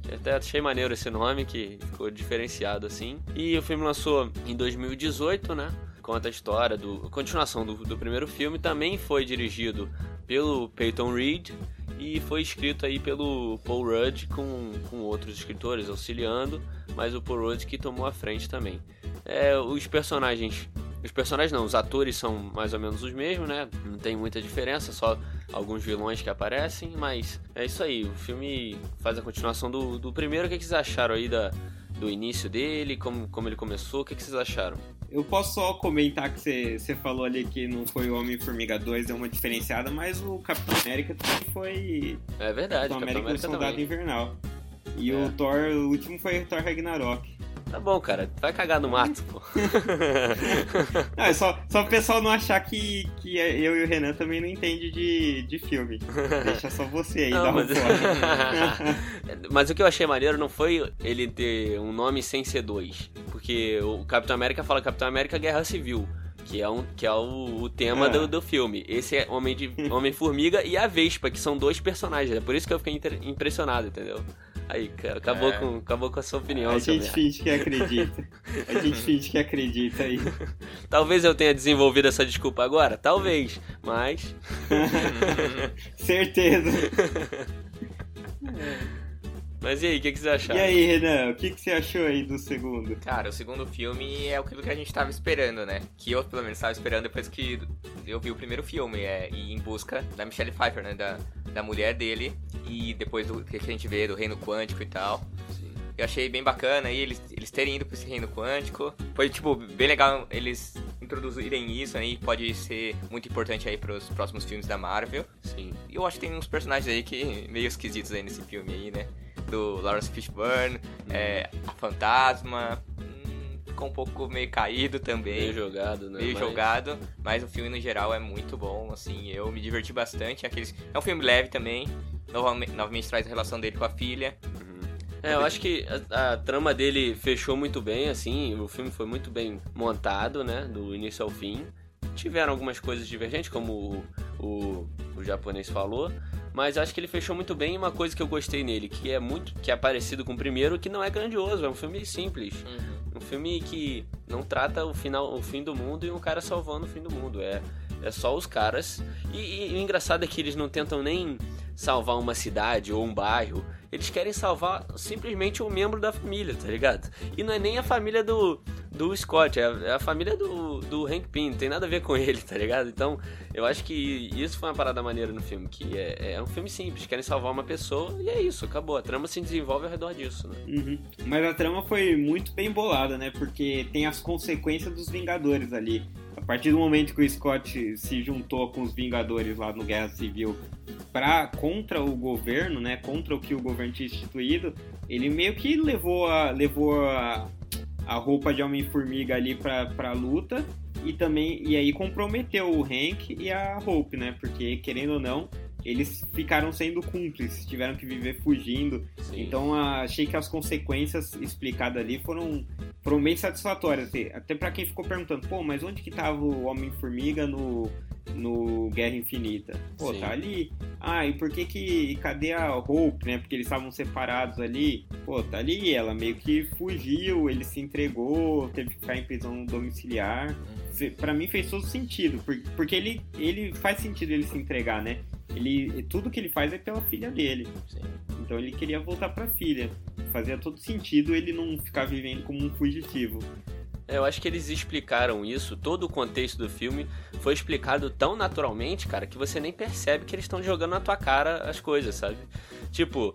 Eu Até achei maneiro esse nome, que ficou diferenciado assim. E o filme lançou em 2018, né? Conta a história do. a continuação do, do primeiro filme. Também foi dirigido pelo Peyton Reed e foi escrito aí pelo Paul Rudd com, com outros escritores auxiliando, mas o Paul Rudd que tomou a frente também. É, os personagens. Os personagens não, os atores são mais ou menos os mesmos, né? Não tem muita diferença, só alguns vilões que aparecem, mas é isso aí. O filme faz a continuação do, do primeiro. O que, que vocês acharam aí da, do início dele? Como, como ele começou? O que, que vocês acharam? Eu posso só comentar que você falou ali que não foi o Homem-Formiga 2, deu uma diferenciada, mas o Capitão América também foi É verdade, Capitão Capitão América o América Soldado também. Invernal. E É. o Thor, o último foi o Thor Ragnarok. Tá bom, cara. Vai cagar no mato, pô. [LAUGHS] Não, é só, só o pessoal não achar que, que eu e o Renan também não entende de, de filme. Deixa só você aí, Não, dá um mas... fora. [LAUGHS] mas o que eu achei maneiro não foi ele ter um nome sem ser dois. Porque o Capitão América fala Capitão América Guerra Civil. Que é, um, que é o, o tema É. do, do filme. Esse é Homem de Homem-Formiga e a Vespa, que são dois personagens. É por isso que eu fiquei impressionado, entendeu? Aí, cara, acabou, É. com, acabou com a sua opinião, A gente finge que acredita. A gente [LAUGHS] finge que acredita aí. Talvez eu tenha desenvolvido essa desculpa agora, talvez, mas [LAUGHS] Certeza. [LAUGHS] mas e aí, o que, que vocês acharam? E aí, Renan, o que, que você achou aí do segundo? Cara, o segundo filme é aquilo que a gente tava esperando, né? Que eu, pelo menos, tava esperando depois que eu vi o primeiro filme, é ir em busca da Michelle Pfeiffer, né? Da, da mulher dele, e depois do que a gente vê do reino quântico e tal. Eu achei bem bacana aí eles, eles terem ido pra esse reino quântico. Foi, tipo, bem legal eles introduzirem isso aí, pode ser muito importante aí pros próximos filmes da Marvel. Sim. E eu acho que tem uns personagens aí que [LAUGHS] meio esquisitos aí nesse filme aí, né? Do Lawrence Fishburne, é, a Fantasma. Hum, ficou um pouco meio caído também. Meio jogado, né? meio Mas- jogado, mas o filme no geral é muito bom, assim, eu me diverti bastante. Aqueles... É um filme leve também, novamente, novamente traz a relação dele com a filha. É, eu acho que a, a trama dele fechou muito bem, assim, o filme foi muito bem montado, né, do início ao fim. Tiveram algumas coisas divergentes, como o, o, o japonês falou, mas acho que ele fechou muito bem e uma coisa que eu gostei nele, que é muito, que é parecido com o primeiro, que não é grandioso, é um filme simples. Um filme que não trata o final, o fim do mundo e um cara salvando o fim do mundo. É, é só os caras. E, e o engraçado é que eles não tentam nem salvar uma cidade ou um bairro. Eles querem salvar simplesmente um membro da família, tá ligado? E não é nem a família do, do Scott, é a, é a família do, do Hank Pym, não tem nada a ver com [LAUGHS] ele, tá ligado? Então, eu acho que isso foi uma parada maneira no filme, que é, é um filme simples, querem salvar uma pessoa e é isso, acabou. A trama se desenvolve ao redor disso, né? Uhum. Mas a trama foi muito bem bolada, né? Porque tem as consequências dos Vingadores ali. A partir do momento que o Scott se juntou com os Vingadores lá no Guerra Civil pra, contra o governo, né? Contra o que o governo tinha instituído, ele meio que levou a, levou a, a roupa de Homem-Formiga ali pra, pra luta e também e aí comprometeu o Hank e a Hope, né? Porque querendo ou não, eles ficaram sendo cúmplices, tiveram que viver fugindo. Sim. Então achei que as consequências explicadas ali foram, foram bem satisfatórias. Até pra quem ficou perguntando, pô, mas onde que tava o Homem-Formiga no, no Guerra Infinita? Pô, Sim. tá ali. Ah, e por que que. Cadê a Hope, né? Porque eles estavam separados ali. Pô, tá ali. Ela meio que fugiu, ele se entregou, teve que ficar em prisão domiciliar. Fe- Pra mim fez todo sentido, por- porque ele, ele faz sentido ele se entregar, né? Ele, tudo que ele faz é pela filha dele. Sim. Então ele queria voltar pra filha. Fazia todo sentido ele não ficar vivendo como um fugitivo. Eu acho que eles explicaram isso, todo o contexto do filme foi explicado tão naturalmente, cara, que você nem percebe que eles estão jogando na tua cara as coisas, sabe? Tipo,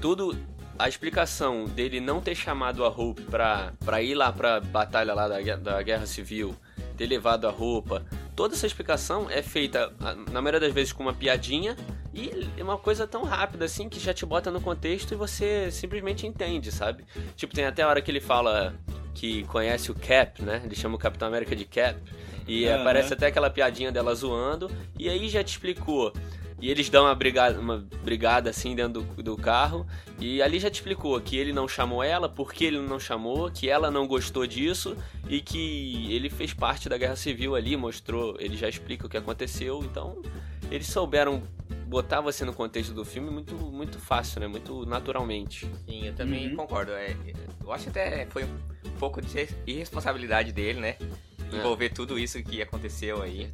tudo. A explicação dele não ter chamado a Hope pra, pra ir lá pra batalha lá da, da Guerra Civil, ter levado a roupa, toda essa explicação é feita, na maioria das vezes, com uma piadinha e é uma coisa tão rápida assim que já te bota no contexto e você simplesmente entende, sabe? Tipo, tem até a hora que ele fala que conhece o Cap, né? Ele chama o Capitão América de Cap. E Aham. aparece até aquela piadinha dela zoando. E aí já te explicou. E eles dão uma brigada, uma brigada assim dentro do, do carro. E ali já te explicou que ele não chamou ela, por que ele não chamou, que ela não gostou disso e que ele fez parte da guerra civil ali, mostrou, ele já explica o que aconteceu. Então, eles souberam botar você no contexto do filme muito, muito fácil, né? Muito naturalmente. Sim, eu também Uhum. concordo. É, eu acho até foi um pouco de irresponsabilidade dele, né? Envolver tudo isso que aconteceu aí.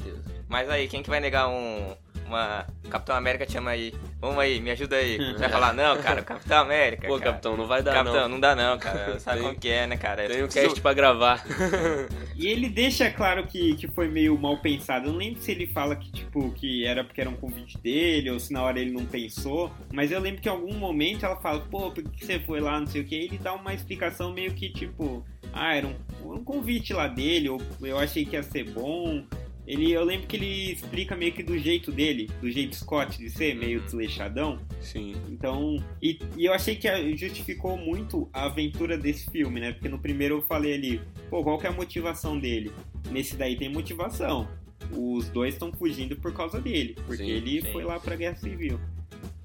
Mas aí, quem que vai negar um. Uma. Capitão América te chama aí. Vamos aí, me ajuda aí. Você [LAUGHS] vai falar, não, cara, Capitão América. Pô, cara. capitão, não vai dar Capitão, não. não dá não, cara. [LAUGHS] Sabe Tem- como que é, né, cara? Tem um Preciso- cast pra gravar. [LAUGHS] E ele deixa claro que, que foi meio mal pensado. Eu não lembro se ele fala que, tipo, que era porque era um convite dele, ou se na hora ele não pensou. Mas eu lembro que em algum momento ela fala, pô, por que você foi lá, não sei o que. E ele dá uma explicação meio que, tipo, ah, era um, um convite lá dele, ou eu achei que ia ser bom. Ele, eu lembro que ele explica meio que do jeito dele, do jeito Scott de ser, meio desleixadão. Sim. Então, e, e eu achei que justificou muito a aventura desse filme, né? Porque no primeiro eu falei ali, pô, qual que é a motivação dele? Nesse daí tem motivação. Os dois estão fugindo por causa dele, porque Sim, ele sim. foi lá pra Guerra Civil.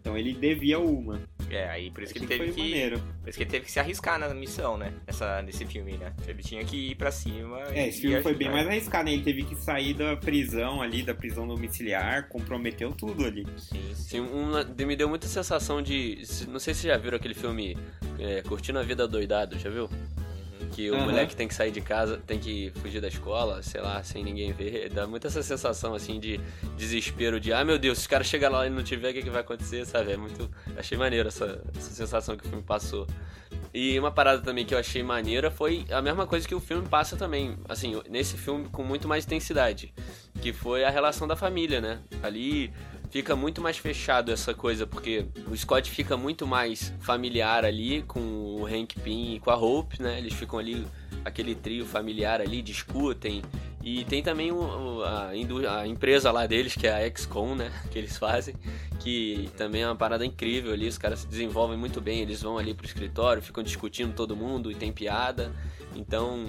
Então ele devia uma. É, aí por isso que ele teve que. maneiro. Por isso que ele teve que se arriscar na missão, né? Essa, nesse filme, né? Ele tinha que ir pra cima. É, e- esse filme foi bem mais arriscado, né? Ele teve que sair da prisão ali, da prisão domiciliar, comprometeu tudo ali. Sim, sim. Sim, uma- me deu muita sensação de. Não sei se vocês já viram aquele filme é, Curtindo a Vida Doidado, já viu? Que o Aham. moleque tem que sair de casa, tem que fugir da escola, sei lá, sem ninguém ver. Dá muito essa sensação, assim, de desespero, de, ah, meu Deus, se os caras chegarem lá e não tiver, o que, que vai acontecer, sabe? É muito... Achei maneiro essa, essa sensação que o filme passou. E uma parada também que eu achei maneira foi a mesma coisa que o filme passa também, assim, nesse filme com muito mais intensidade, que foi a relação da família, né? Ali fica muito mais fechado essa coisa, porque o Scott fica muito mais familiar ali com o Hank Pym e com a Hope, né? Eles ficam ali, aquele trio familiar ali, discutem E tem também o, a, a empresa lá deles, que é a XCOM, né? [LAUGHS] Que eles fazem, que também é uma parada incrível ali. Os caras se desenvolvem muito bem, eles vão ali pro escritório, ficam discutindo todo mundo e tem piada. Então,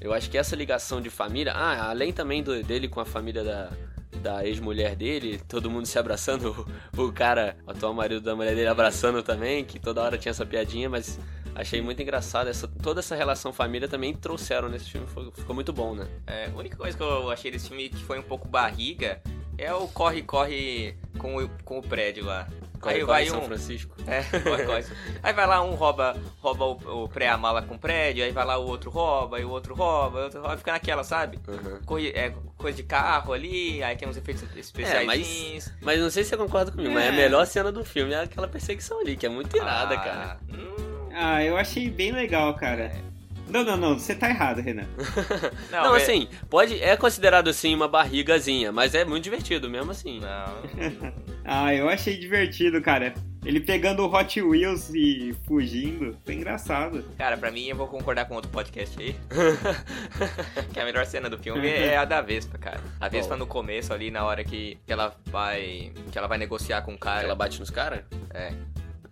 eu acho que essa ligação de família. Ah, além também do- dele com a família da, da ex-mulher dele, todo mundo se abraçando, [LAUGHS] o, cara, o atual marido da mulher dele abraçando também, que toda hora tinha essa piadinha, mas achei muito engraçado. Essa, toda essa relação família também trouxeram nesse filme, foi- ficou muito bom, né? É, a única coisa que eu achei desse filme que foi um pouco barriga é o corre-corre com o, com o prédio lá. Corre, Aí corre vai São um. Francisco. [LAUGHS] É, corre, corre. Aí vai lá um rouba, rouba o, o pré-mala com o prédio, aí vai lá o outro rouba, e o outro rouba, e o outro rouba, fica naquela, sabe? Uhum. Coi- é, coisa de carro ali, aí tem uns efeitos especiais. mas- Mas não sei se você concorda comigo, mas É. a melhor cena do filme é aquela perseguição ali, que é muito irada, Ah, cara. hum, Ah, eu achei bem legal, cara. Não, não, não, você tá errado, Renan. [LAUGHS] não, Não, é- assim, pode, é considerado assim uma barrigazinha, mas é muito divertido mesmo assim. Não. [LAUGHS] Ah, eu achei divertido, cara. Ele pegando o Hot Wheels e fugindo. Foi engraçado. Cara, pra mim eu vou concordar com outro podcast aí. [LAUGHS] que a melhor cena do filme é a da Vespa, cara. A Vespa Bom. no começo ali, na hora que, que ela vai. que ela vai negociar com o cara. Ela bate nos caras? É.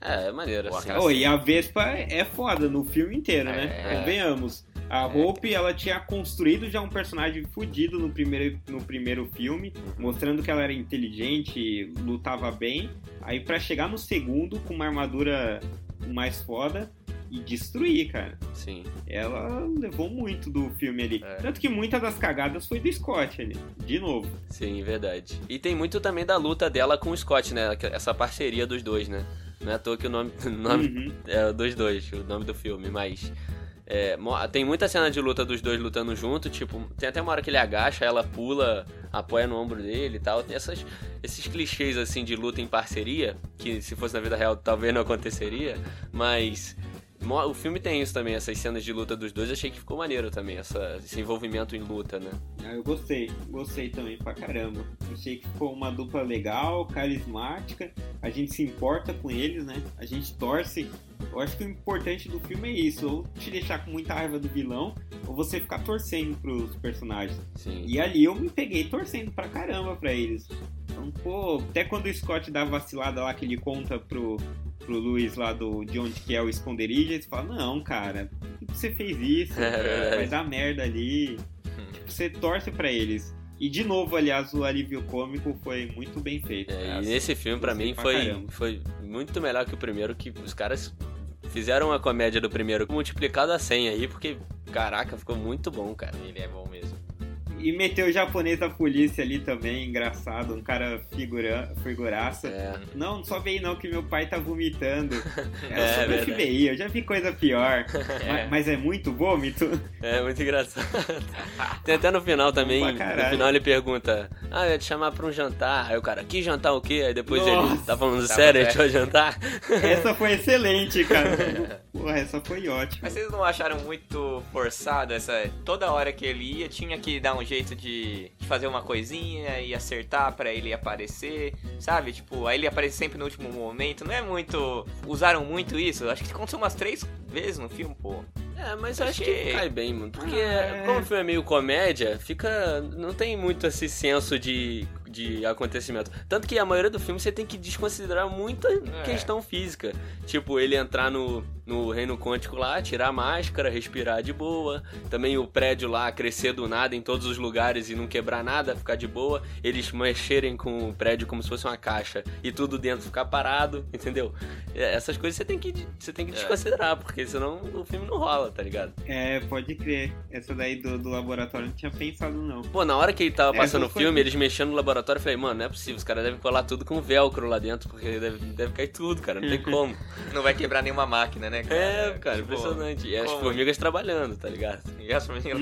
É, é maneiro, Pô, assim. Oh, e a Vespa é foda no filme inteiro, né? É. Convenhamos. A Hope, ela tinha construído já um personagem fudido no primeiro, no primeiro filme, mostrando que ela era inteligente, lutava bem. Aí pra chegar no segundo com uma armadura mais foda e destruir, cara. Sim. Ela levou muito do filme ali. É. Tanto que muitas das cagadas foi do Scott ali. De novo. Sim, verdade. E tem muito também da luta dela com o Scott, né? Essa parceria dos dois, né? Não é à toa que o nome, [LAUGHS] nome Uhum. é dos dois, o nome do filme, mas. é, tem muita cena de luta dos dois lutando junto, tipo, tem até uma hora que ele agacha, ela pula, apoia no ombro dele e tal. Tem essas, esses clichês assim de luta em parceria, que se fosse na vida real talvez não aconteceria, mas. O filme tem isso também, essas cenas de luta dos dois, achei que ficou maneiro também, essa, esse envolvimento em luta, né? Ah, eu gostei, gostei também pra caramba. Achei que ficou uma dupla legal, carismática. A gente se importa com eles, né? A gente torce. Eu acho que o importante do filme é isso: ou te deixar com muita raiva do vilão, ou você ficar torcendo pros personagens. Sim. E ali eu me peguei torcendo pra caramba pra eles. Então, pô, até quando o Scott dá a vacilada lá que ele conta pro, pro Luiz lá do, de onde que é o esconderijo, ele fala, não, cara, por que você fez isso? [LAUGHS] É. Vai dar merda ali. Tipo, você torce pra eles. E de novo, aliás, o alívio cômico foi muito bem feito. É, e nesse filme, pra Gostei mim, pra foi, caramba. foi muito melhor que o primeiro, que os caras fizeram a comédia do primeiro multiplicado a 100 aí, porque, caraca, ficou muito bom, cara. Ele é bom mesmo. E meteu o japonês da polícia ali também, engraçado, um cara figura, figuraça. É, Não, só vem não que meu pai tá vomitando. É, [LAUGHS] É, eu sou do verdade. FBI, eu já vi coisa pior. [LAUGHS] Mas, mas é muito vômito? é muito engraçado. [LAUGHS] Tem até no final também, no final ele pergunta, ah, eu ia te chamar pra um jantar. Aí o cara, que jantar o quê? Aí depois ele, Nossa. tá falando Tá sério, a gente vai jantar? Essa foi excelente, cara. Porra, essa foi ótima. Mas vocês não acharam muito forçado essa. Toda hora que ele ia, tinha que dar um jeito de, de fazer uma coisinha e acertar pra ele aparecer, sabe? Tipo, aí ele aparece sempre no último momento. Não é muito. Usaram muito isso? Acho que aconteceu umas três vezes no filme, pô. É, mas eu acho Achei. que cai bem, mano. Porque é. como o filme é meio comédia, fica. Não tem muito esse senso de, de acontecimento. Tanto que a maioria do filme você tem que desconsiderar muita questão física. Tipo, ele entrar no, no reino quântico lá, tirar a máscara, respirar de boa. Também o prédio lá crescer do nada em todos os lugares e não quebrar nada, ficar de boa. Eles mexerem com o prédio como se fosse uma caixa e tudo dentro ficar parado, [LAUGHS] entendeu? É, Essas coisas você tem que, você tem que É. desconsiderar, porque senão o filme não rola, tá ligado? É, pode crer. Essa daí do, do laboratório eu não tinha pensado, não. Pô, na hora que ele tava É, passando o filme, eles mexendo no laboratório, eu falei, mano, não é possível, os caras devem colar tudo com velcro lá dentro, porque deve, deve cair tudo, cara, não tem [LAUGHS] como. Não vai quebrar nenhuma máquina, né, cara? É, cara, Tipo, impressionante. E as como? formigas trabalhando, tá ligado? E as formigas.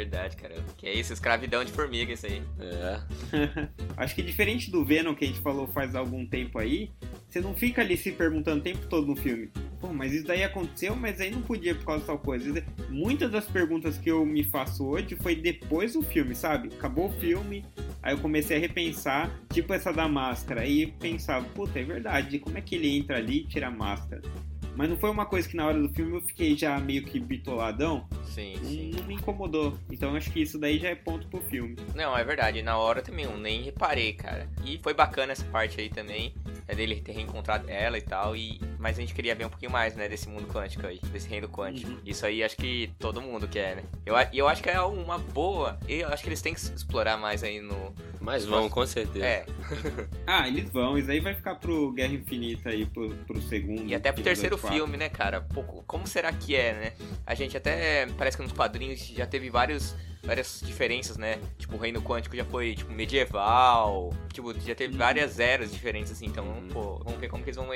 Verdade, cara. Que é isso, escravidão de formiga, isso aí. É. [LAUGHS] Acho que diferente do Venom que a gente falou faz algum tempo aí, você não fica ali se perguntando o tempo todo no filme. Pô, mas isso daí aconteceu, mas aí não podia por causa de tal coisa. Muitas das perguntas que eu me faço hoje foi depois do filme, sabe? Acabou o filme, aí eu comecei a repensar, tipo essa da máscara, aí pensava, puta, é verdade, como é que ele entra ali e tira a máscara? Mas não foi uma coisa que na hora do filme eu fiquei já meio que bitoladão. Sim, sim. Não me incomodou. Então acho que isso daí já é ponto pro filme. Não, é verdade. Na hora também eu nem reparei, cara. E foi bacana essa parte aí também. É dele ter reencontrado ela e tal. E... Mas a gente queria ver um pouquinho mais, né? Desse mundo quântico aí. Desse reino quântico. Uhum. Isso aí acho que todo mundo quer, né? Eu, e eu acho que é uma boa. Eu acho que eles têm que explorar mais aí no. Mas vão, com certeza. É. [LAUGHS] Ah, eles vão. Isso aí vai ficar pro Guerra Infinita aí, pro, pro segundo. E até pro terceiro filme, né, cara? Pô, como será que é, né? A gente até. Parece que nos quadrinhos já teve vários. Várias diferenças, né? Tipo, o Reino Quântico já foi, tipo, medieval. Tipo, já teve várias eras diferentes, assim. Então, Uhum. pô, vamos ver como que eles vão,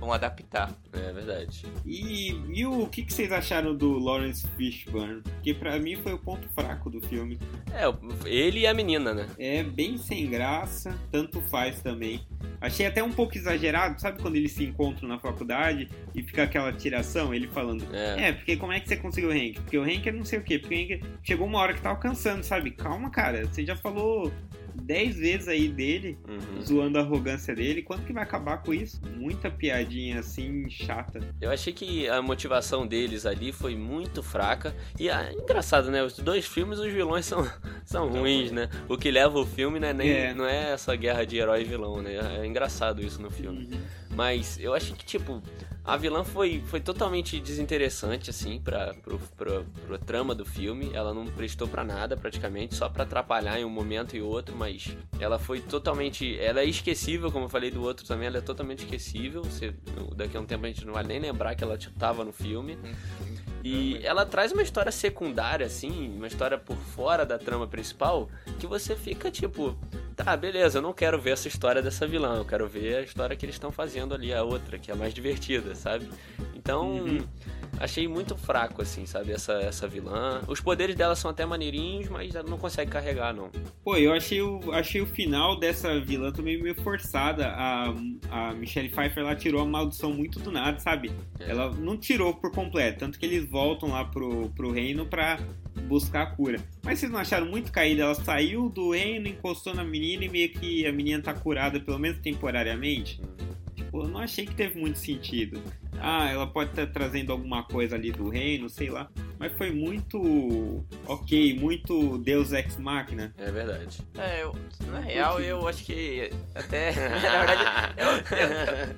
vão adaptar. É verdade. E, e o que, que vocês acharam do Lawrence Fishburne? Porque pra mim foi o ponto fraco do filme. É, ele e a menina, né? É bem sem graça, tanto faz também. Achei até um pouco exagerado, sabe quando eles se encontram na faculdade e fica aquela tiração, ele falando, É. é, porque como é que você conseguiu o rank? Porque o rank é não sei o quê, porque o rank chegou uma hora que tá alcançando, sabe? Calma, cara, você já falou 10 vezes aí dele, Uhum. zoando a arrogância dele, quando que vai acabar com isso? Muita piadinha assim, chata. Eu achei que a motivação deles ali foi muito fraca. E ah, engraçado, né? Os dois filmes, os vilões são, [LAUGHS] são ruins, né? O que leva o filme né, nem, É. não é essa guerra de herói e vilão, né? É engraçado isso no filme. Uhum. Mas eu achei que, tipo, a vilã foi, foi totalmente desinteressante, assim, pra, pro, pro, pro trama do filme. Ela não prestou pra nada, praticamente, só pra atrapalhar em um momento e outro, mas ela foi totalmente. Ela é esquecível, como eu falei do outro também, ela é totalmente esquecível. Você, daqui a um tempo a gente não vai nem lembrar que ela tava no filme. E ela traz uma história secundária, assim, uma história por fora da trama principal, que você fica tipo, tá, beleza, eu não quero ver essa história dessa vilã, eu quero ver a história que eles estão fazendo ali, a outra, que é mais divertida, sabe? Então, Uhum. achei muito fraco, assim, sabe, essa, essa vilã. Os poderes dela são até maneirinhos, mas ela não consegue carregar, não. Pô, eu achei o, achei o final dessa vilã também meio forçada. A, a Michelle Pfeiffer, ela tirou a maldição muito do nada, sabe? É. Ela não tirou por completo, tanto que eles voltam lá pro, pro reino pra buscar a cura. Mas vocês não acharam muito caída? Ela saiu do reino, encostou na menina e meio que a menina tá curada, pelo menos temporariamente. Tipo, eu não achei que teve muito sentido. Ah, ela pode estar trazendo alguma coisa ali do reino, sei lá. Mas foi muito ok, muito Deus Ex Machina. É verdade. É, eu, na real, eu acho que até. [LAUGHS] na verdade, eu, eu-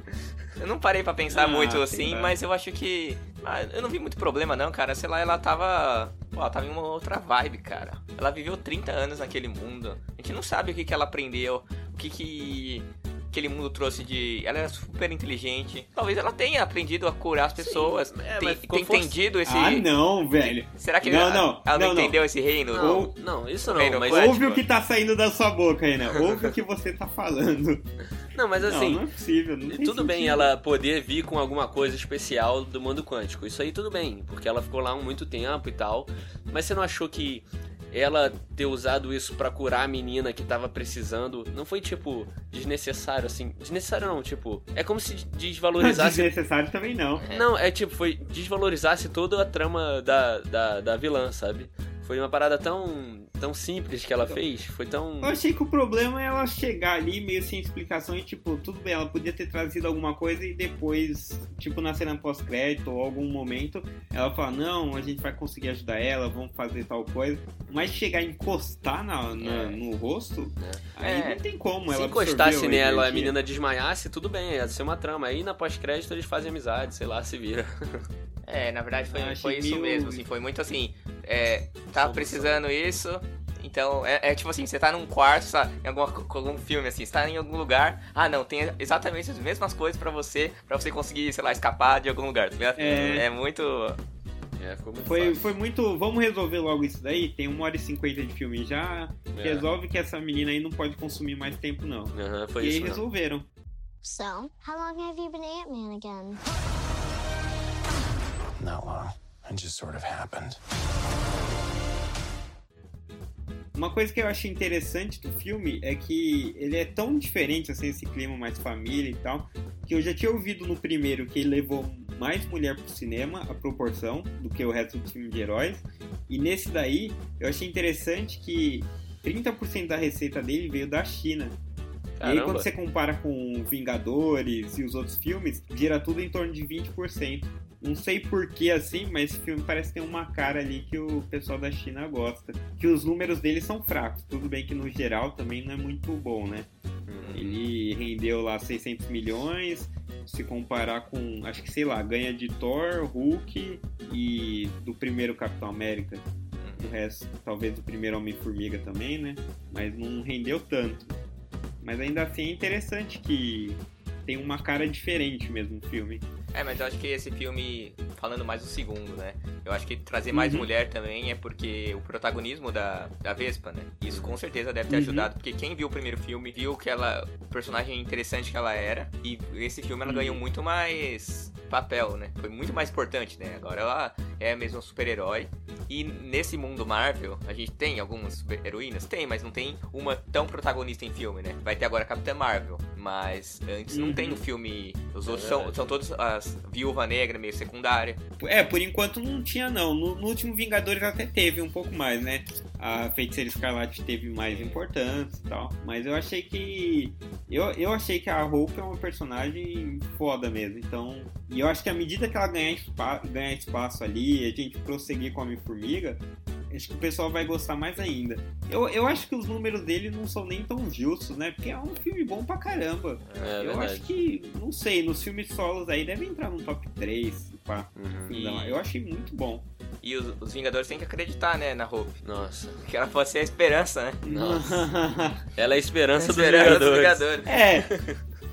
eu não parei pra pensar Ah, muito assim, lá. mas eu acho que. ah, eu não vi muito problema, não, cara. Sei lá, ela tava. Pô, ela tava em uma outra vibe, cara. Ela viveu 30 anos naquele mundo. A gente não sabe o que, que ela aprendeu, o que que. Aquele mundo trouxe de. Ela era super inteligente. Talvez ela tenha aprendido a curar as pessoas. é, tem, tem entendido esse. Ah, não, velho. Será que Não, ela, não, ela não, não, não. entendeu esse reino? Não, Ou- não, isso não, Reino mas... Ouve o que tá saindo da sua boca aí, né? Ouve o que você tá falando. [LAUGHS] Não, mas assim... não, não é possível. Não tem Tudo bem sentido. ela poder vir com alguma coisa especial do mundo quântico. Isso aí tudo bem, porque ela ficou lá há muito tempo e tal. Mas você não achou que ela ter usado isso pra curar a menina que tava precisando não foi tipo desnecessário assim? Desnecessário não, tipo, é como se desvalorizasse [LAUGHS] Desnecessário também não. Não, é tipo, foi desvalorizasse toda a trama da, da, da vilã, sabe? Foi uma parada tão, tão simples que ela fez, foi tão. Eu achei que o problema é ela chegar ali meio sem explicação e, tipo, tudo bem, ela podia ter trazido alguma coisa e depois, tipo, na cena pós-crédito ou algum momento, ela fala, não, a gente vai conseguir ajudar ela, vamos fazer tal coisa. Mas chegar e encostar na, na- É. no rosto, aí É. não tem como. Se ela encostasse nela, a menina desmaiasse, tudo bem, ia ser uma trama. Aí na pós-crédito eles fazem amizade, sei lá, se vira. [LAUGHS] É, na verdade foi, foi isso mesmo, assim, foi muito assim, é, Solução. precisando isso, então, é, é tipo assim, você tá num quarto, tá, em alguma, algum filme, assim, você tá em algum lugar, ah não, tem exatamente as mesmas coisas pra você, pra você conseguir, sei lá, escapar de algum lugar, tá ligado? É. É muito... É, ficou muito Foi, fácil. foi muito. Vamos resolver logo isso daí? Tem uma hora e cinquenta de filme já. É. Resolve que essa menina aí não pode consumir mais tempo, não. Aham, foi e aí isso. mesmo. resolveram. So, how long have you been Ant-Man again? Not long. It just sort of happened. Uma coisa que eu achei interessante do filme é que ele é tão diferente, assim, esse clima mais família e tal, que eu já tinha ouvido no primeiro que ele levou mais mulher pro cinema, a proporção, do que o resto do filme de heróis. E nesse daí, eu achei interessante que 30% da receita dele veio da China. E aí quando você compara com Vingadores e os outros filmes, gira tudo em torno de 20%. Não sei por que assim, mas esse filme parece ter uma cara ali que o pessoal da China gosta. Que os números dele são fracos. Tudo bem que no geral também não é muito bom, né? Uhum. Ele rendeu lá 600 milhões. Se comparar com, acho que sei lá, ganha de Thor, Hulk e do primeiro Capitão América. O resto, talvez do primeiro Homem-Formiga também, né? Mas não rendeu tanto. Mas ainda assim é interessante que tem uma cara diferente mesmo o filme. É, mas eu acho que esse filme, falando mais do segundo, né? Eu acho que trazer mais uhum. mulher também é porque o protagonismo da, da Vespa, né? Isso com certeza deve ter uhum. ajudado, porque quem viu o primeiro filme viu que ela, o personagem interessante que ela era, e esse filme ela uhum. ganhou muito mais papel, né? Foi muito mais importante, né? Agora ela é mesmo um super-herói. E nesse mundo Marvel, a gente tem algumas super-heroínas? Tem, mas não tem uma tão protagonista em filme, né? Vai ter agora a Capitã Marvel, mas antes não tem o um filme. Os outros é são, são todos as Viúva Negra, meio secundária. É, por enquanto não tinha, não. No, no último Vingadores até teve um pouco mais, né? A Feiticeira Escarlate teve mais importância e tal. Mas eu achei que. Eu, eu achei que a Hope é uma personagem foda mesmo. Então. E eu acho que à medida que ela ganhar, espa ganhar espaço ali, a gente prosseguir com a Homem-Formiga, acho que o pessoal vai gostar mais ainda. Eu, eu acho que os números dele não são nem tão justos, né? Porque é um filme bom pra caramba. É, eu verdade. acho que, não sei, nos filmes solos aí deve entrar no top 3, pá. Uhum. Então, eu achei muito bom. E os, os, Vingadores têm que acreditar, né, na Hope. Nossa. [LAUGHS] Que ela pode ser a esperança, né? Nossa. [LAUGHS] ela é a esperança, dos, esperança Vingadores. dos Vingadores. É.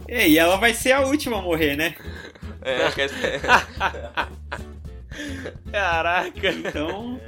é. E ela vai ser a última a morrer, né? É, acho que é... [LAUGHS] Caraca. Então,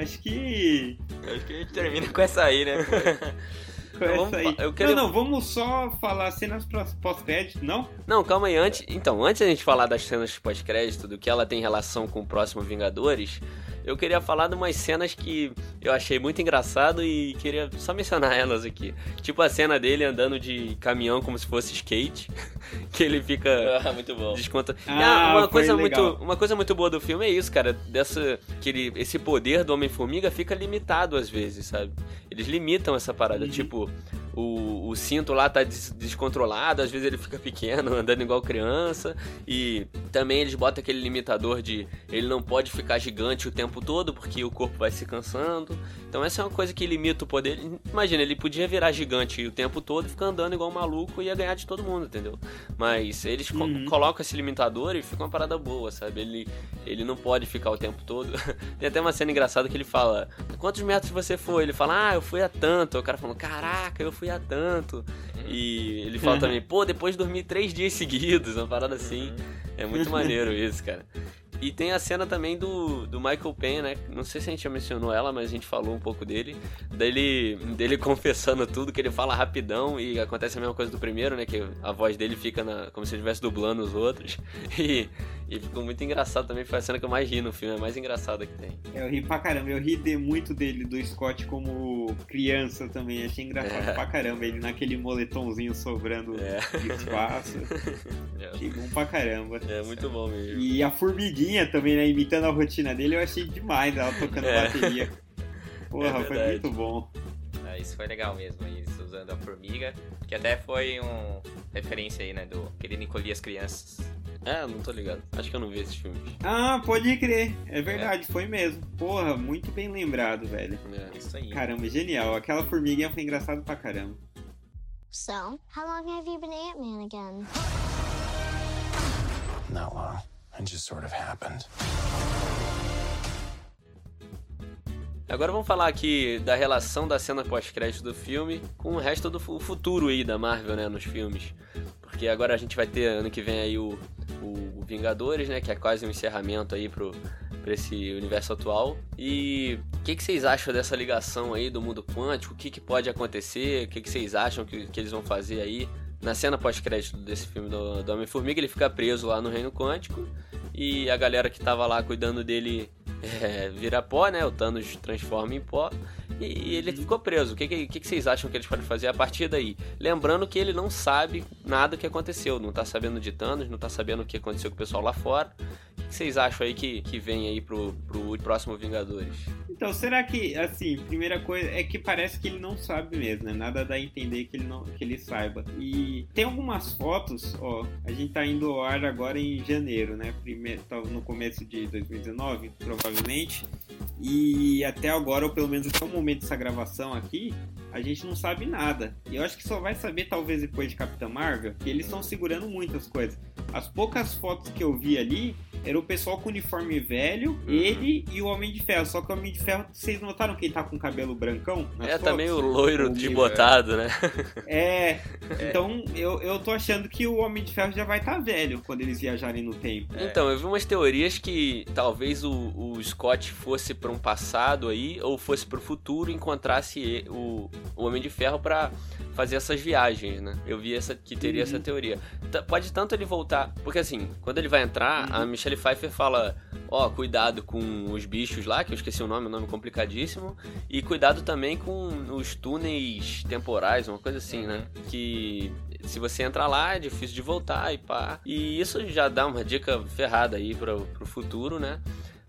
acho que. Acho que a gente termina com essa aí, né? [LAUGHS] com então, essa aí. Eu quero... Não, não, vamos só falar cenas pós-crédito, não? Não, calma aí. Antes, então, antes da gente falar das cenas pós-crédito, do que ela tem relação com o próximo Vingadores, eu queria falar de umas cenas que eu achei muito engraçado e queria só mencionar elas aqui. Tipo a cena dele andando de caminhão como se fosse skate, [LAUGHS] que ele fica [LAUGHS] ah, muito bom. desconta. Ah, uma coisa muito, uma coisa muito boa do filme é isso, cara, dessa que ele, esse poder do Homem-Formiga fica limitado às vezes, sabe? Eles limitam essa parada, uhum. tipo, o, o cinto lá tá des descontrolado, às vezes ele fica pequeno, [LAUGHS] andando igual criança. E também eles botam aquele limitador de ele não pode ficar gigante o tempo todo, porque o corpo vai se cansando. Então essa é uma coisa que limita o poder. Imagina, ele podia virar gigante o tempo todo e ficar andando igual um maluco e ia ganhar de todo mundo, entendeu? Mas eles uhum. co colocam esse limitador e fica uma parada boa, sabe? Ele, ele não pode ficar o tempo todo. [LAUGHS] Tem até uma cena engraçada que ele fala: Quantos metros você foi? Ele fala: Ah, eu fui a tanto. O cara falou: Caraca, eu fui fui a tanto. Uhum. E ele fala [LAUGHS] também, pô, depois de dormir três dias seguidos, uma parada assim. Uhum. É muito maneiro isso, cara. E tem a cena também do, do Michael Penn, né? Não sei se a gente já mencionou ela, mas a gente falou um pouco dele. Dele, dele [LAUGHS] confessando tudo, que ele fala rapidão e acontece a mesma coisa do primeiro, né? Que a voz dele fica na, como se ele estivesse dublando os outros. [LAUGHS] E, e ficou muito engraçado também. Foi a cena que eu mais ri no filme, é a mais engraçada que tem. Eu ri pra caramba. Eu ri de, muito dele, do Scott, como criança também. Achei engraçado é. pra caramba. Ele naquele moletomzinho sobrando é. de espaço. [LAUGHS] É. Achei bom pra caramba. É muito bom mesmo. E a formiguinha também, né? Imitando a rotina dele, eu achei demais ela tocando é. bateria. Porra, é foi muito bom. É, isso foi legal mesmo, isso usando a formiga, que até foi um referência aí, né, do querendo encolher as crianças. É, não tô ligado. Acho que eu não vi esses filmes. Ah, pode crer. É verdade, é. foi mesmo. Porra, muito bem lembrado, velho. É, isso aí. Caramba, genial. Aquela formiguinha foi engraçado pra caramba. So, how long have you been Ant-Man again? Not long. It just sort of happened. Agora vamos falar aqui da relação da cena pós-crédito do filme com o resto do futuro aí da Marvel, né, nos filmes. Porque agora a gente vai ter ano que vem aí o, o Vingadores, né, que é quase um encerramento aí pro, pra esse universo atual. E o que, que vocês acham dessa ligação aí do mundo quântico? O que, que pode acontecer? O que, que vocês acham que, que eles vão fazer aí? Na cena pós-crédito desse filme do, do Homem-Formiga, ele fica preso lá no Reino Quântico e a galera que tava lá cuidando dele [LAUGHS] é, vira pó, né? O Thanos transforma em pó e, ele ficou preso. O que, que, que, vocês acham que eles podem fazer a partir daí? Lembrando que ele não sabe nada que aconteceu, não tá sabendo de Thanos, não tá sabendo o que aconteceu com o pessoal lá fora. Que vocês acham aí que, que vem aí pro, pro próximo Vingadores? Então, será que, assim, primeira coisa é que parece que ele não sabe mesmo, né? Nada dá a entender que ele, não, que ele saiba. E tem algumas fotos, ó, a gente tá indo ao ar agora em janeiro, né? Primeiro, tá no começo de 2019, provavelmente. E até agora, ou pelo menos até o momento dessa gravação aqui, a gente não sabe nada. E eu acho que só vai saber, talvez, depois de Capitã Marvel, que eles estão segurando muitas coisas. As poucas fotos que eu vi ali era o pessoal com uniforme velho, Uhum. ele e o Homem de Ferro. Só que o Homem de Ferro, vocês notaram que ele tá com cabelo brancão? É, tá fotos? meio loiro Ou desbotado, né? [LAUGHS] É, então eu, eu tô achando que o Homem de Ferro já vai estar velho quando eles viajarem no tempo. Então, eu vi umas teorias que talvez o, o Scott fosse para um passado aí, ou fosse para o futuro e encontrasse o, o Homem de Ferro para fazer essas viagens, né? Eu vi essa que teria Uhum. essa teoria. T- pode tanto ele voltar, porque assim, quando ele vai entrar, Uhum. a Michelle Pfeiffer fala, ó, cuidado com os bichos lá, que eu esqueci o nome, um nome complicadíssimo, e cuidado também com os túneis temporais, uma coisa assim, né? Que se você entrar lá é difícil de voltar e pá. E isso já dá uma dica ferrada aí pro, pro futuro, né?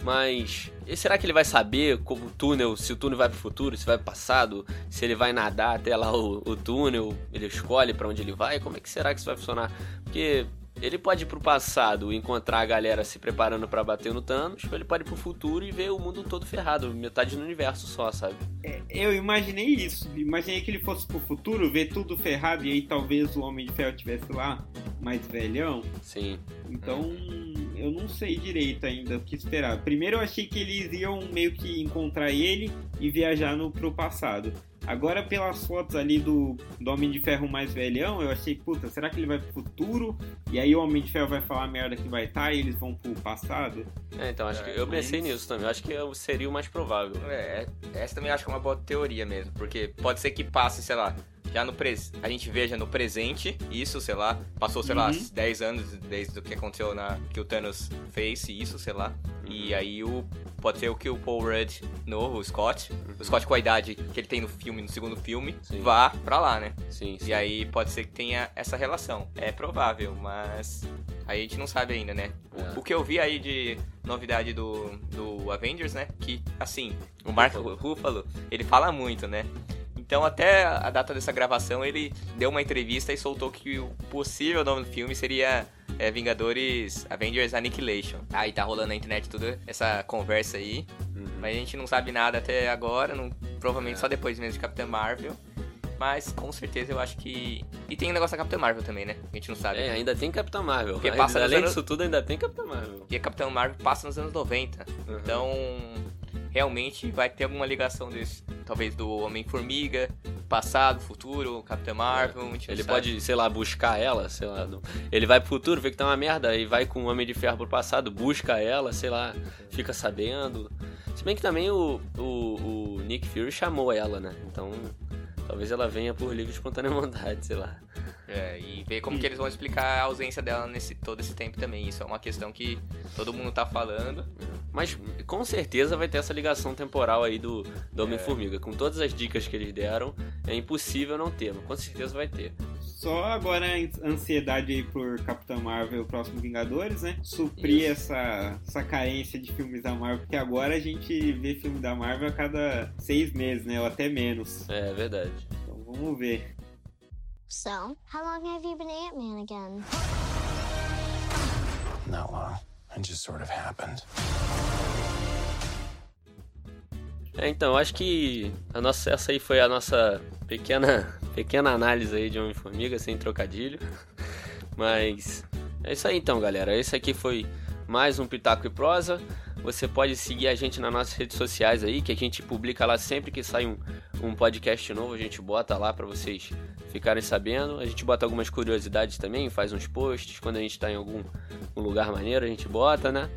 Mas será que ele vai saber como o túnel, se o túnel vai pro futuro, se vai pro passado, se ele vai nadar até lá o, o túnel, ele escolhe pra onde ele vai? Como é que será que isso vai funcionar? Porque ele pode ir pro passado e encontrar a galera se preparando pra bater no Thanos, ou ele pode ir pro futuro e ver o mundo todo ferrado, metade do universo só, sabe? Eu imaginei isso. Imaginei que ele fosse pro futuro, ver tudo ferrado e aí talvez o Homem de Ferro estivesse lá, mais velhão. Sim. Então, eu não sei direito ainda o que esperar. Primeiro eu achei que eles iam meio que encontrar ele e viajar no, pro passado. Agora, pelas fotos ali do, do Homem de Ferro mais velhão, eu achei, puta, será que ele vai pro futuro? E aí o Homem de Ferro vai falar a merda que vai estar e eles vão pro passado? É, então acho que eu mas- pensei nisso também. Eu acho que seria o mais provável. É, essa também eu acho que é uma boa teoria mesmo, porque pode ser que passe, sei lá, já no pres... a gente veja no presente isso, sei lá, passou, sei lá, Uhum. 10 anos desde o que aconteceu na que o Thanos fez isso, sei lá. E aí o pode ser o que o Paul Rudd novo, o Scott, o Scott com a idade que ele tem no filme, no segundo filme, Sim. vá pra lá, né? Sim, sim. E aí pode ser que tenha essa relação. É provável, mas aí a gente não sabe ainda, né? É. O que eu vi aí de novidade do, do Avengers, né? Que, assim, o Mark Ruffalo. Ruffalo, ele fala muito, né? Então até a data dessa gravação ele deu uma entrevista e soltou que o possível nome do filme seria é, Vingadores Avengers Annihilation. Aí tá rolando na internet toda essa conversa aí, Uhum. mas a gente não sabe nada até agora, não, provavelmente É. só depois mesmo de Capitã Marvel. Mas com certeza eu acho que. E tem o negócio da Capitã Marvel também, né? A gente não sabe. É, ainda tem Capitã Marvel. Porque Mas, passa além anos- disso tudo, ainda tem Capitã Marvel. Porque a Capitã Marvel passa nos anos 90. Uhum. Então, realmente vai ter alguma ligação desse. Talvez do Homem-Formiga, passado, futuro, Capitã Marvel. não Ele sabe. pode, sei lá, buscar ela, sei lá. Ele vai pro futuro, vê que tá uma merda, e vai com o Homem de Ferro pro passado, busca ela, sei lá, fica sabendo. Se bem que também o, o, o Nick Fury chamou ela, né? Então, talvez ela venha por livre espontânea [LAUGHS] vontade, sei lá. É, e ver como que eles vão explicar a ausência dela nesse todo esse tempo também. Isso é uma questão que todo mundo tá falando. Mas com certeza vai ter essa ligação temporal aí do, do Homem-Formiga. Com todas as dicas que eles deram, é impossível não ter, mas com certeza vai ter. Só agora a ansiedade aí por Capitã Marvel e o próximo Vingadores, né? Suprir Isso. essa, essa carência de filmes da Marvel, porque agora a gente vê filme da Marvel a cada seis meses, né? Ou até menos. É verdade. Então vamos ver. So, how long have you been Ant-Man again? Not long. It just sort of happened. É, então, eu acho que a nossa, essa aí foi a nossa pequena, pequena análise aí de Homem-Formiga, sem trocadilho. Mas é isso aí então, galera. Esse aqui foi mais um Pitaco e Prosa. Você pode seguir a gente nas nossas redes sociais aí, que a gente publica lá sempre que sai um, um podcast novo, a gente bota lá pra vocês ficarem sabendo. A gente bota algumas curiosidades também, faz uns posts quando a gente tá em algum um lugar maneiro, a gente bota, né?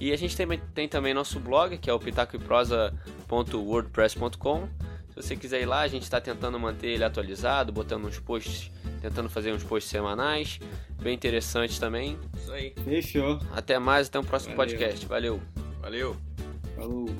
E a gente tem, tem também nosso blog, que é o pitacoeprosa.wordpress.com. Se você quiser ir lá, a gente está tentando manter ele atualizado, botando uns posts, tentando fazer uns posts semanais, bem interessantes também. Isso aí. Fechou. Até mais, até o próximo Valeu. podcast. Valeu! Valeu. Falou.